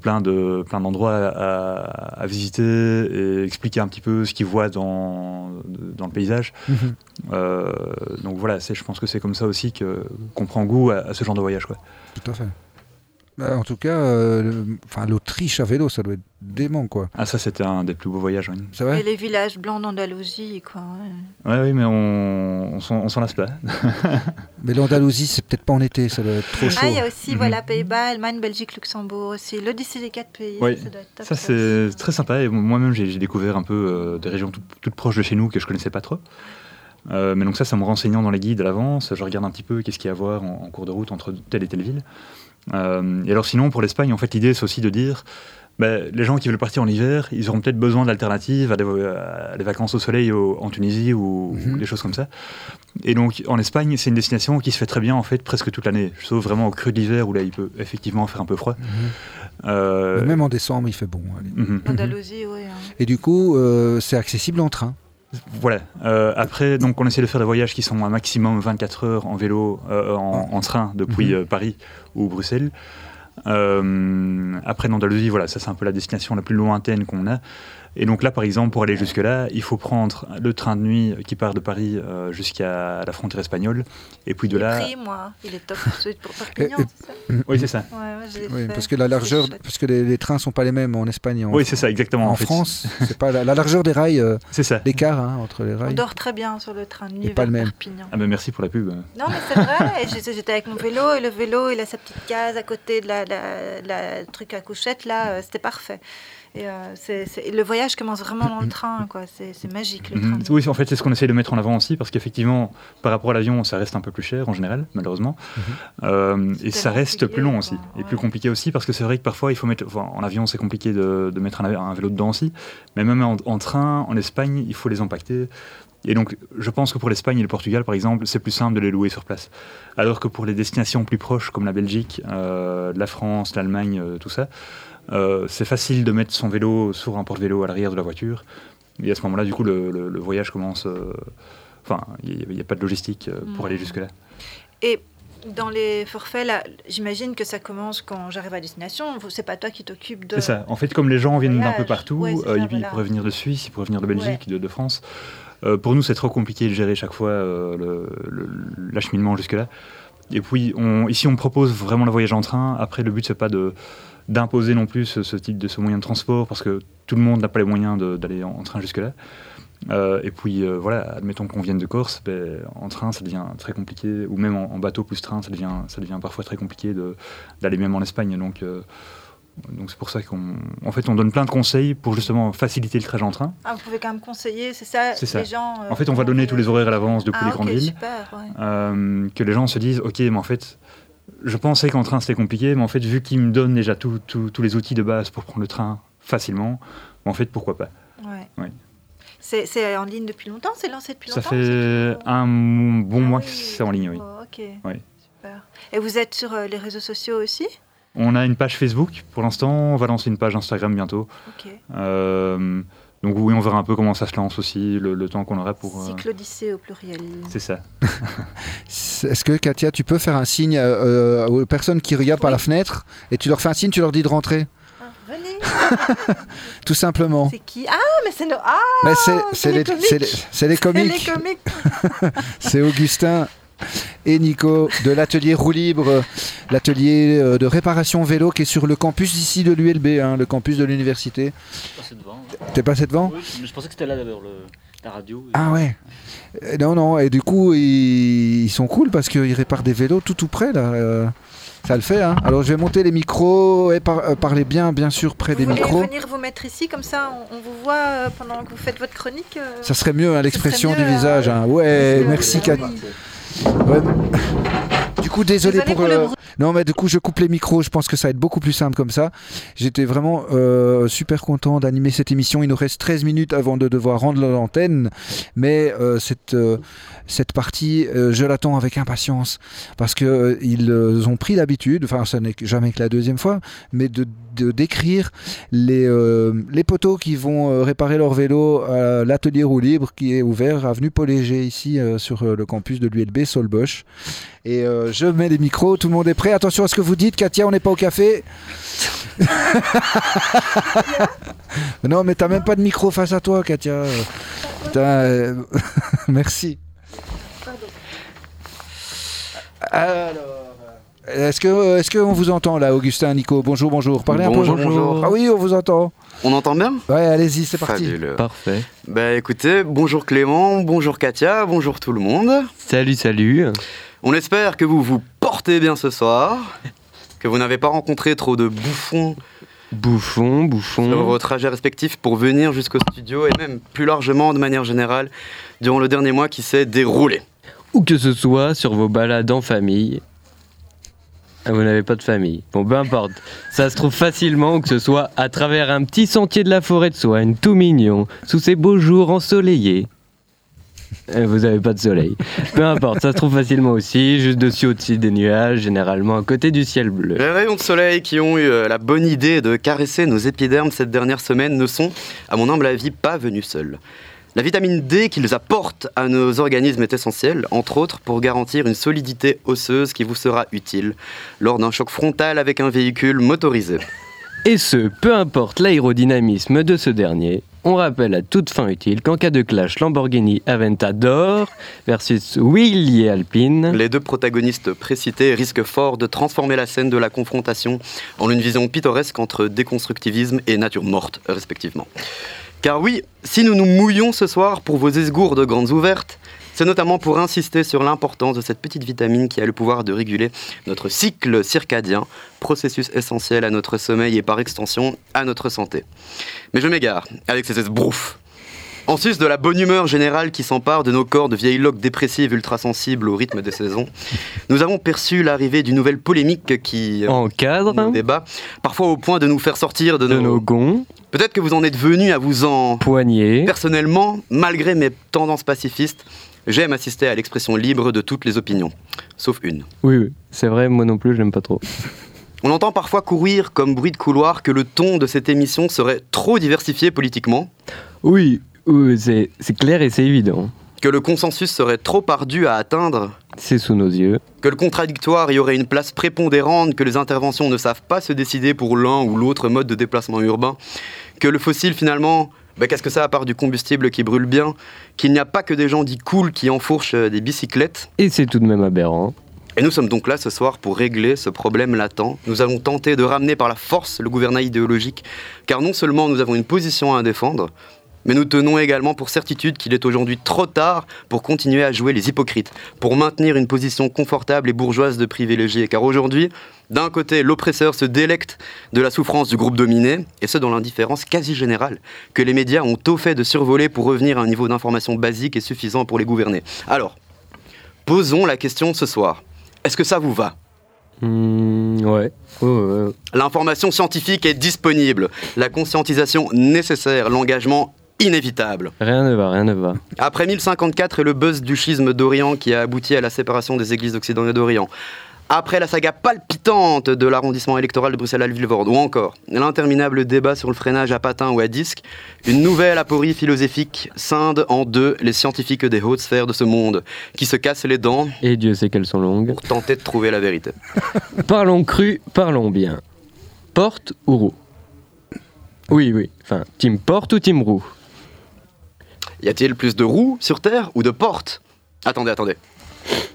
plein de plein d'endroits à, visiter et expliquer un petit peu ce qu'ils voient dans dans le paysage. Mhm. Euh, donc voilà, c'est je pense que c'est comme ça aussi que qu'on prend goût à, ce genre de voyage, quoi. Tout à fait. Bah, en tout cas, euh, enfin l'Autriche à vélo, ça doit être dément, quoi. Ah, ça, c'était un des plus beaux voyages, oui. C'est vrai Et les villages blancs d'Andalousie, quoi. Ouais. oui, mais on, on s'en lasse pas. mais l'Andalousie, c'est peut-être pas en été, ça doit être trop chaud. Ah, il y a aussi, mhm. voilà, Pays-Bas, Allemagne, Belgique, Luxembourg aussi. L'Odyssée des quatre pays. Oui, ça, c'est très sympa. Et moi-même, j'ai découvert un peu euh, des régions toutes proches de chez nous que je connaissais pas trop. Euh, mais donc ça, ça me renseignant dans les guides à l'avance. Je regarde un petit peu qu'est-ce qu'il y a à voir en, en, cours de route entre telle et telle ville. Euh, et alors sinon, pour l'Espagne, en fait, l'idée, c'est aussi de dire, ben, les gens qui veulent partir en hiver, ils auront peut-être besoin d'alternatives à, des vacances au soleil en Tunisie ou, mhm. des choses comme ça. Et donc, en Espagne, c'est une destination qui se fait très bien, en fait, presque toute l'année, sauf vraiment au creux de l'hiver où là, il peut effectivement faire un peu froid. Mhm. Euh, même en décembre, il fait bon. Mhm. Andalousie, oui. Hein. Et du coup, euh, c'est accessible en train voilà. après, donc, on essaie de faire des voyages qui sont un maximum 24 heures en vélo, en, train depuis Paris ou Bruxelles. Euh, après, l'Andalousie, voilà, ça c'est un peu la destination la plus lointaine qu'on a. Et donc là, par exemple, pour aller jusque-là, il faut prendre le train de nuit qui part de Paris euh, jusqu'à la frontière espagnole. Et puis de là. Pris, moi. Il est top pour Perpignan, Oui, c'est ça. oui, parce que la largeur, parce que les, les, trains sont pas les mêmes en Espagne. En, oui, c'est ça, exactement. En, en France, c'est pas la, largeur des rails. Euh, c'est ça. L'écart hein, entre les rails. On dort très bien sur le train de nuit. pas le même. Perpignan. Ah ben merci pour la pub. Non, mais c'est vrai. J'étais avec mon vélo et le vélo, il a sa petite case à côté de la, la, la truc à couchette là. Euh, c'était parfait. Et euh, le voyage commence vraiment dans le train, quoi. C'est magique le train. Oui, en fait, c'est ce qu'on essaie de mettre en avant aussi, parce qu'effectivement, par rapport à l'avion, ça reste un peu plus cher en général, malheureusement. Euh, et ça reste plus long quoi. aussi. Et Ouais. plus compliqué aussi, parce que c'est vrai que parfois, il faut mettre. enfin, en avion, c'est compliqué de, de mettre un, un vélo dedans aussi. Mais même en, en train, en Espagne, il faut les empaqueter. Et donc, je pense que pour l'Espagne et le Portugal, par exemple, c'est plus simple de les louer sur place. Alors que pour les destinations plus proches, comme la Belgique, euh, la France, l'Allemagne, euh, tout ça, euh, c'est facile de mettre son vélo sur un porte-vélo à l'arrière de la voiture. Et à ce moment-là, du coup, le, le- le voyage commence. euh, Enfin, il n'y a, pas de logistique euh, pour Mhm. aller jusque-là. Et dans les forfaits, là, j'imagine que ça commence quand j'arrive à destination. C'est pas toi qui t'occupes de. C'est ça. En fait, comme les gens viennent d'un peu partout, Ouais, c'est euh, ça, ils, voilà. pourraient venir de Suisse, ils pourraient venir de Belgique, de, de France. Euh, pour nous, c'est trop compliqué de gérer chaque fois euh, l'acheminement jusque-là. Et puis, on, ici, on propose vraiment le voyage en train. Après, le but, c'est pas de d'imposer non plus ce, ce type de ce moyen de transport parce que tout le monde n'a pas les moyens d'aller en, en train jusque-là. Euh, et puis euh, voilà, admettons qu'on vienne de Corse, ben, en train ça devient très compliqué, ou même en, en bateau plus train, ça devient, ça devient parfois très compliqué d'aller même en Espagne. Donc euh, donc c'est pour ça qu'on en fait, on donne plein de conseils pour justement faciliter le trajet en train. Ah, vous pouvez quand même conseiller, c'est ça, les gens. En fait, on va donner tous les horaires à l'avance depuis ah, les grandes villes. Super, ouais. Que les gens se disent ok mais en fait je pensais qu'en train c'était compliqué mais en fait vu qu'ils me donnent déjà tous les outils de base pour prendre le train facilement en fait pourquoi pas? Ouais. Ouais. C'est en ligne depuis longtemps? C'est lancé depuis ça longtemps fait un bon Ah mois oui. que c'est en ligne oui Oh, ok. Super. Et vous êtes sur euh, les réseaux sociaux aussi? On a une page Facebook pour l'instant on va lancer une page Instagram bientôt Ok. Euh, donc oui on verra un peu comment ça se lance aussi le, le temps qu'on aura pour euh, Cyclodyssée au pluriel. c'est ça Est-ce que Katia, tu peux faire un signe euh, aux personnes qui regardent par la fenêtre et tu leur fais un signe, tu leur dis de rentrer, Ah, venez, tout simplement. c'est qui? Ah, mais c'est nos. Ah, Mais c'est- c'est c'est les les, comiques. c'est les- c'est les c'est comiques. les comiques. C'est Augustin et Nico de l'atelier Roue Libre, l'atelier euh, de réparation vélo qui est sur le campus ici de l'ULB, hein, le campus de l'université. Devant. T'es passé devant Oui, je pensais que c'était là d'abord la radio. Ah ouais. Euh, Non, non, et du coup, ils, ils sont cool parce qu'ils réparent des vélos tout tout près là. euh, ça le fait, hein. Alors je vais monter les micros et par- euh, parler bien, bien sûr, près des vous micros. venir vous mettre ici, comme ça on, on vous voit euh, pendant que vous faites votre chronique euh, Ça serait mieux, hein, l'expression du hein. visage. hein. Ouais, merci Ah Katia. Coup, désolé, Désolé pour. pour le. Non, mais du coup, je coupe les micros. Je pense que ça va être beaucoup plus simple comme ça. J'étais vraiment euh, super content d'animer cette émission. Il nous reste 13 minutes avant de devoir rendre l'antenne. Mais euh, cette, euh, cette partie, je l'attends avec impatience. Parce euh, ils ont pris l'habitude, enfin, ce n'est jamais que la deuxième fois, mais de, de décrire les, les poteaux qui vont réparer leur vélo à l'atelier roue libre qui est ouvert avenue Paul Léger, ici sur le campus de l'ULB Solbosch. Et euh, je mets les micros, tout le monde est prêt. Attention à ce que vous dites, Katia, on n'est pas au café. non, mais t'as même pas de micro face à toi, Katia. Putain, euh, Merci. Alors, est-ce que est-ce qu'on vous entend là, Augustin, Nico? Bonjour, bonjour. Parlez Bonjour, un peu. bonjour. Ah oui, on vous entend. On entend bien? Ouais, allez-y, c'est parti. Fabuleux. Parfait. Bah écoutez, bonjour Clément, bonjour Katia, bonjour tout le monde. Salut, salut. On espère que vous vous portez bien ce soir, que vous n'avez pas rencontré trop de bouffons Bouffon, sur bouffon. vos trajets respectifs pour venir jusqu'au studio et même plus largement de manière générale durant le dernier mois qui s'est déroulé. Ou que ce soit sur vos balades en famille. Ah, vous n'avez pas de famille. Bon, peu importe. Ça se trouve facilement, ou que ce soit à travers un petit sentier de la forêt de soigne, tout mignon, sous ces beaux jours ensoleillés. Euh, Vous n'avez pas de soleil. Peu importe, ça se trouve facilement aussi, juste dessus au-dessus des nuages, généralement à côté du ciel bleu. Les rayons de soleil qui ont eu euh, la bonne idée de caresser nos épidermes cette dernière semaine ne sont, à mon humble avis, pas venus seuls. La vitamine D qu'ils apportent à nos organismes est essentielle, entre autres pour garantir une solidité osseuse qui vous sera utile lors d'un choc frontal avec un véhicule motorisé. Et ce, peu importe l'aérodynamisme de ce dernier, on rappelle à toute fin utile qu'en cas de clash Lamborghini Aventador versus Willy Alpine, Les deux protagonistes précités risquent fort de transformer la scène de la confrontation en une vision pittoresque entre déconstructivisme et nature morte, respectivement. Car oui, si nous nous mouillons ce soir pour vos esgours de grandes ouvertes, C'est notamment pour insister sur l'importance de cette petite vitamine qui a le pouvoir de réguler notre cycle circadien, processus essentiel à notre sommeil et par extension à notre santé. Mais je m'égare avec ces esbroufs. En sus de la bonne humeur générale qui s'empare de nos corps de vieilles loques dépressives ultra-sensibles au rythme des saisons, nous avons perçu l'arrivée d'une nouvelle polémique qui euh, Encadre nos débats, parfois au point de nous faire sortir de, de nos... nos gonds, Peut-être que vous en êtes venu à vous en... poignets. Personnellement, malgré mes tendances pacifistes, j'aime assister à l'expression libre de toutes les opinions, sauf une. Oui, oui, c'est vrai, moi non plus, j'aime pas trop. On entend parfois courir comme bruit de couloir que le ton de cette émission serait trop diversifié politiquement, Oui, oui c'est c'est clair et c'est évident. que le consensus serait trop ardu à atteindre, C'est sous nos yeux. que le contradictoire y aurait une place prépondérante, que les interventions ne savent pas se décider pour l'un ou l'autre mode de déplacement urbain, que le fossile finalement, bah, qu'est-ce que ça à part du combustible qui brûle bien, qu'il n'y a pas que des gens dits cool qui enfourchent euh, des bicyclettes. Et c'est tout de même aberrant. Et nous sommes donc là ce soir pour régler ce problème latent. Nous allons tenter de ramener par la force le gouvernail idéologique, car non seulement nous avons une position à défendre, mais nous tenons également pour certitude qu'il est aujourd'hui trop tard pour continuer à jouer les hypocrites, pour maintenir une position confortable et bourgeoise de privilégiés. Car aujourd'hui, d'un côté, l'oppresseur se délecte de la souffrance du groupe dominé, et ce dans l'indifférence quasi générale que les médias ont tôt fait de survoler pour revenir à un niveau d'information basique et suffisant pour les gouverner. Alors, posons la question ce soir. Est-ce que ça vous va? Ouais. Ouais, ouais, ouais. L'information scientifique est disponible, la conscientisation nécessaire, l'engagement inévitable. Rien ne va, rien ne va. Après 1054 et le buzz du schisme d'Orient qui a abouti à la séparation des églises d'Occident et d'Orient, après la saga palpitante de l'arrondissement électoral de Bruxelles à Villevorde, ou encore l'interminable débat sur le freinage à patins ou à disque, une nouvelle aporie philosophique scinde en deux les scientifiques des hautes sphères de ce monde, qui se cassent les dents Et Dieu sait qu'elles sont longues. pour tenter de trouver la vérité. Parlons cru, parlons bien. Porte ou roue? Oui, oui. Enfin, team porte ou team roue? Y a-t-il plus de roues sur Terre ou de portes? Attendez, attendez.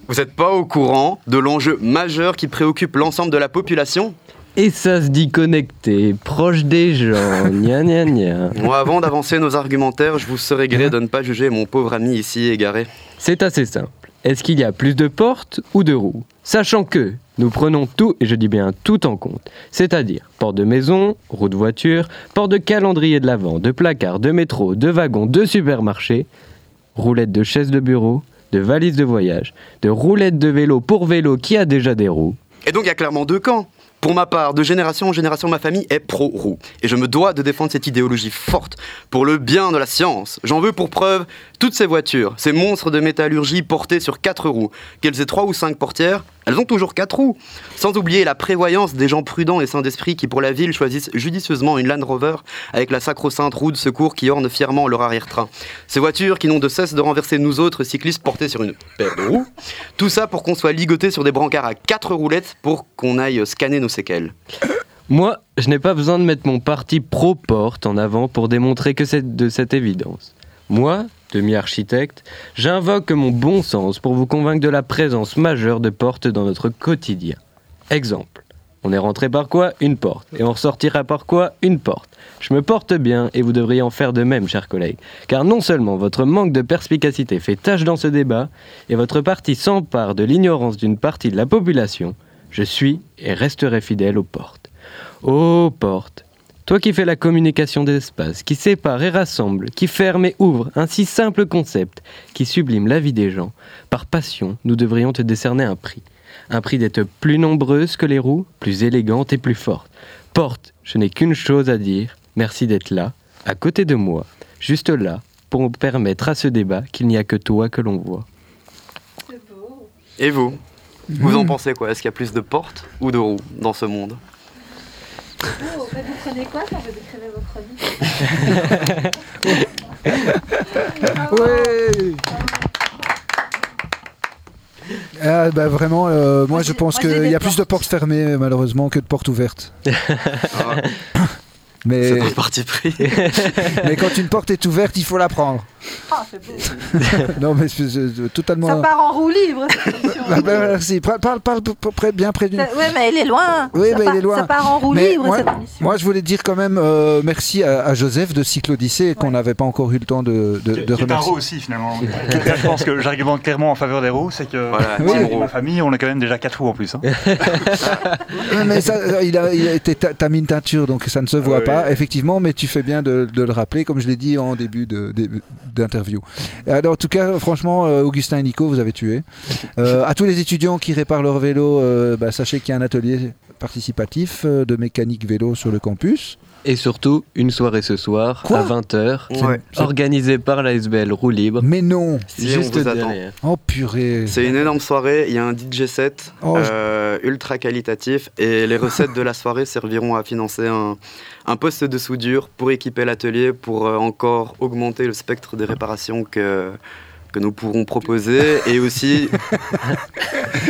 Vous n'êtes pas au courant de l'enjeu majeur qui préoccupe l'ensemble de la population? Et ça se dit connecté, proche des gens, gna gna gna. Bon, avant d'avancer nos argumentaires, je vous serais gré de ne pas juger mon pauvre ami ici égaré. C'est assez simple. Est-ce qu'il y a plus de portes ou de roues? Sachant que nous prenons tout, et je dis bien tout en compte, c'est-à-dire porte de maison, roue de voiture, porte de calendrier de l'avant, de placard, de métro, de wagon, de supermarché, roulette de chaise de bureau, de valise de voyage, de roulette de vélo pour vélo qui a déjà des roues. Et donc il y a clairement deux camps. Pour ma part, de génération en génération, ma famille est pro-roue. Et je me dois de défendre cette idéologie forte pour le bien de la science. J'en veux pour preuve toutes ces voitures, ces monstres de métallurgie portés sur quatre roues. Qu'elles aient trois ou cinq portières, elles ont toujours quatre roues. Sans oublier la prévoyance des gens prudents et sains d'esprit qui, pour la ville, choisissent judicieusement une Land Rover avec la sacro-sainte roue de secours qui orne fièrement leur arrière-train. Ces voitures qui n'ont de cesse de renverser nous autres cyclistes portés sur une paire de roues. Tout ça pour qu'on soit ligoté sur des brancards à quatre roulettes pour qu'on aille scanner nos séquelles. Moi, je n'ai pas besoin de mettre mon parti pro-porte en avant pour démontrer que c'est de cette évidence. Moi, demi-architecte, j'invoque mon bon sens pour vous convaincre de la présence majeure de portes dans notre quotidien. Exemple. On est rentré par quoi? Une porte. Et on ressortira par quoi? Une porte. Je me porte bien et vous devriez en faire de même, chers collègues. Car non seulement votre manque de perspicacité fait tâche dans ce débat, et votre parti s'empare de l'ignorance d'une partie de la population, je suis et resterai fidèle aux portes. Ô porte, toi qui fais la communication des espaces, qui sépare et rassemble, qui ferme et ouvre, un si simple concept, qui sublime la vie des gens, par passion, nous devrions te décerner un prix. Un prix d'être plus nombreuse que les roues, plus élégante et plus forte. Porte, je n'ai qu'une chose à dire, merci d'être là, à côté de moi, juste là, pour permettre à ce débat qu'il n'y a que toi que l'on voit. Et vous? Vous en pensez quoi? Est-ce qu'il y a plus de portes ou de roues dans ce monde? Oh, vous prenez quoi quand vous décrivez votre vie Ouais Ah, bah, vraiment, euh, moi je pense qu'il y a plus de portes. fermées malheureusement que de portes ouvertes. Ah, Mais, C'est un parti pris. mais quand une porte est ouverte, il faut la prendre. Ah, c'est beau. non, mais totalement. Ça part en roue libre, cette émission. Ah, bah, merci. Parle, parle, près- bien près du. Ouais, mais elle est loin. Oui, ça mais part, il est loin. Ça part en roue Mais libre, moi- cette émission. Moi, je voulais dire quand même euh, merci à, à Joseph de Cyclodyssée qu'on n'avait pas encore eu le temps de, de, Qui- de qui est un remercier. aussi finalement. je pense que j'argumente clairement en faveur des roues, c'est que Voilà, roux. ma famille, on a quand même déjà quatre roues en plus. hein. Mais ça, il a, il a été ta, ta mine teinture, donc ça ne se voit Ouais. pas, effectivement, mais tu fais bien de, de le rappeler, comme je l'ai dit en début de- de- d'interview. Alors, en tout cas, franchement, euh, Augustin et Nico, vous avez tué. Euh, à tous les étudiants qui réparent leur vélo, euh, bah, sachez qu'il y a un atelier participatif euh, de mécanique vélo sur le campus. Et surtout, une soirée ce soir Quoi à 20h, Ouais. organisée par l'ASBL Roue Libre. Mais non Si, juste on vous attend. Oh purée C'est une énorme soirée, il y a un DJ set Oh, euh, ultra qualitatif et les recettes de la soirée serviront à financer un, un poste de soudure pour équiper l'atelier, pour euh, encore augmenter le spectre des réparations que, que nous pourrons proposer et aussi...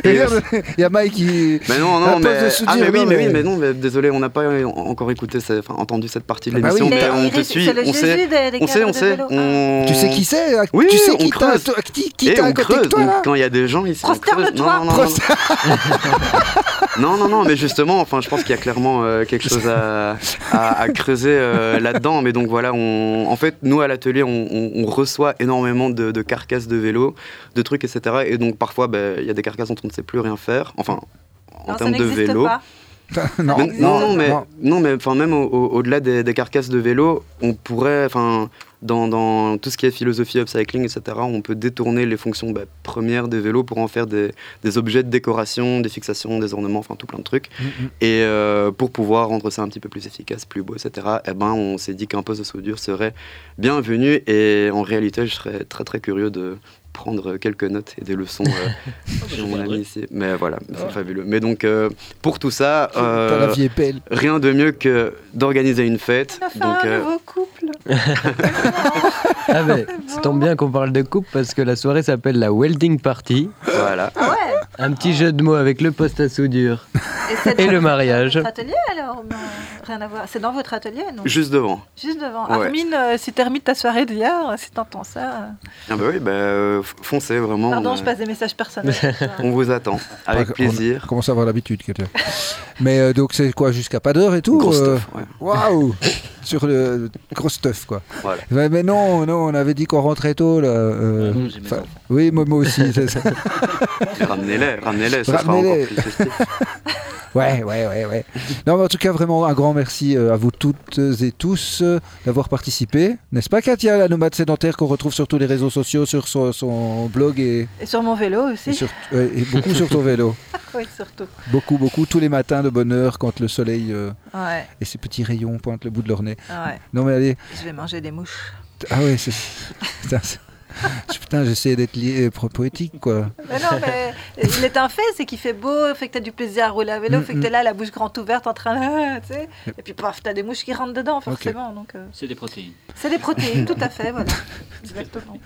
Et et regarde, Il y a Mike qui... Mais non, Un non, poste mais, de soudure, ah, mais oui, non, mais mais- oui, mais non, mais désolé, on n'a pas encore écouté, ce- enfin, entendu cette partie de Ah bah l'émission, oui. mais Mais on te suit, on sait, des- des on sait, on sait, vélo. on... Tu sais qui c'est hein? Oui, Tu sais on qui creuse. qui, qui Et à on creuse, toi donc, là? Quand il y a des gens ici, on creuse. Prosterne-toi. Non, non, non, non, non, non, mais justement, enfin, je pense qu'il y a clairement euh, quelque chose à, à- à creuser euh, là-dedans. Mais donc voilà, on, en fait, nous à l'atelier, on, on- on reçoit énormément de, de carcasses de vélos, de trucs, etc. Et donc parfois, ben, il y a des carcasses dont on ne sait plus rien faire. Enfin, en Non, termes de vélo. pas. non, Mais- existe non, non, mais, non. non, mais enfin, même au- au- au-delà des, des carcasses de vélo, on pourrait, enfin, dans, dans tout ce qui est philosophie upcycling, etc., on peut détourner les fonctions bah, premières des vélos pour en faire des, des objets de décoration, des fixations, des ornements, enfin tout plein de trucs. Mhm. Et euh, pour pouvoir rendre ça un petit peu plus efficace, plus beau, etc., eh ben, on s'est dit qu'un poste de soudure serait bienvenu. Et en réalité, je serais très très curieux de prendre quelques notes et des leçons euh, chez mon ami ici. Mais voilà, c'est fabuleux. Mais donc, euh, pour tout ça, euh, la vie est belle. rien de mieux que d'organiser une fête. On Donc, un euh, nouveau couple. Ah ben, ça tombe bien qu'on parle de coupe parce que la soirée s'appelle la Welding Party. voilà. Ah ouais Un petit jeu de mots avec le poste à soudure et le mariage. atelier alors Non, Rien à voir. C'est dans votre atelier, non? Juste devant. Juste devant. Ouais. Armine, euh, si termine ta soirée d'hier, euh, si t'entends ça. euh, Ah bah oui, bah, euh, foncez vraiment. Pardon, on, je passe des messages personnels. on vous attend avec plaisir. On commence à avoir l'habitude. Mais euh, donc c'est quoi jusqu'à pas d'heure et tout Gros stuff, ouais. Waouh Sur le gros stuff quoi. Voilà. Ouais, mais non, non, on avait dit qu'on rentrait tôt là. euh, Non, oui, moi, moi aussi. c'est ça. Ramenez-les, ramenez-les, sera encore plus festif. Ouais, ouais, ouais, ouais. Non, mais en tout cas, vraiment un grand merci euh, à vous toutes et tous euh, d'avoir participé. N'est-ce pas, Katia, la nomade sédentaire qu'on retrouve sur tous les réseaux sociaux, sur son, son blog et, Et sur mon vélo et aussi. sur- et beaucoup sur ton vélo. Oui, surtout. Beaucoup, beaucoup, tous les matins de bonne heure quand le soleil euh, Ouais, et ses petits rayons pointent le bout de leur nez. Ouais. Non, mais allez. Je vais manger des mouches. Ah ouais, c'est. Putain, j'essaie d'être lié, euh, poétique, quoi. Mais non, mais il est un fait, c'est qu'il fait beau, fait que t'as du plaisir à rouler à vélo, Mm, fait que t'es là, la bouche grande ouverte, en train de. Tu sais. Et puis, paf, t'as des mouches qui rentrent dedans, forcément. Donc, euh, C'est des protéines. c'est des protéines, tout à fait, voilà. Exactement.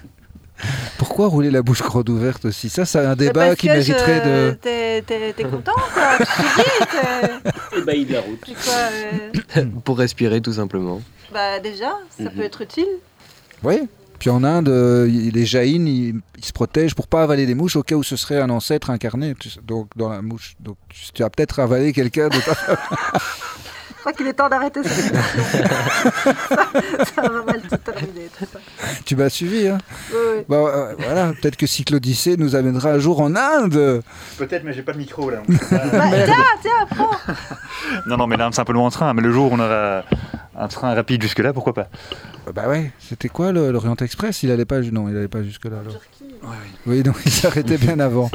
Pourquoi rouler la bouche grande ouverte aussi? Ça, c'est un débat parce qui que mériterait je- de. T'es, content, quoi. Tu dis, bailli de la route. quoi, euh, Pour respirer tout simplement. Bah, déjà, ça Mhm. peut être utile. Oui. Puis en Inde, euh, les jaïns, ils, ils se protègent pour pas avaler des mouches au cas où ce serait un ancêtre incarné. tu sais, donc dans la mouche. Donc tu, as peut-être avalé quelqu'un de ta crois qu'il est temps d'arrêter cette émission. ça, ça va mal se terminer, tout ça. Tu m'as suivi, hein Oui, oui. Bah, euh, Voilà, peut-être que Cyclodyssée nous amènera un jour en Inde. Peut-être, mais j'ai pas de micro là. Bah, tiens, tiens, prends. non, non, mais là, c'est un peu loin en train. Mais le jour où on aura un train rapide jusque-là, pourquoi pas Bah ouais, c'était quoi l'Orient Express? Il allait pas, non, il allait pas jusque là. alors. Oui, donc il s'arrêtait bien avant.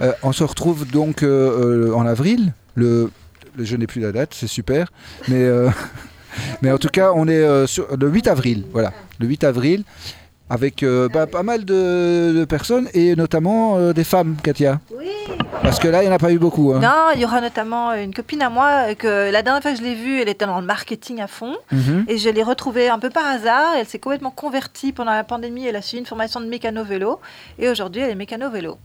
Euh, on se retrouve donc euh, euh, en avril. Le- je n'ai plus la date, c'est super. Mais, euh, mais en tout cas, on est euh, sur le 8 avril. Voilà, le 8 avril, avec euh, bah, pas mal de, de personnes et notamment euh, des femmes, Katia. Oui. Parce que là, il n'y en a pas eu beaucoup. hein. Non, il y aura notamment une copine à moi que la dernière fois que je l'ai vue, elle était dans le marketing à fond. Mhm. Et je l'ai retrouvée un peu par hasard. Elle s'est complètement convertie pendant la pandémie. Elle a suivi une formation de mécano vélo. Et aujourd'hui, elle est mécano vélo.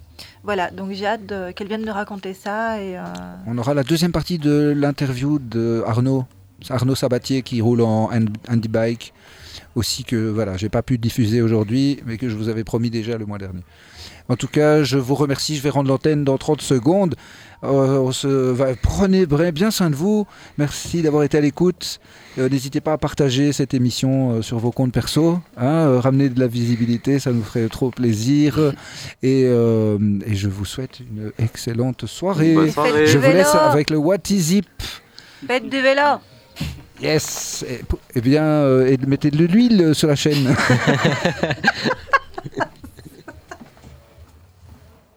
Voilà, donc j'ai hâte qu'elle vienne nous raconter ça. Et, euh, On aura la deuxième partie de l'interview de Arnaud Sabatier qui roule en handy bike aussi que voilà, j'ai pas pu diffuser aujourd'hui, mais que je vous avais promis déjà le mois dernier. En tout cas, je vous remercie. Je vais rendre l'antenne dans 30 secondes. Euh, on se va, prenez bien soin de vous. Merci d'avoir été à l'écoute. Euh, n'hésitez pas à partager cette émission euh, sur vos comptes perso. Hein, ramener de la visibilité, ça nous ferait trop plaisir. Et, et je vous souhaite une excellente soirée. Je vous laisse avec le What is Zip. Bête de vélo. Yes. Et, eh bien, mettez de l'huile sur la chaîne.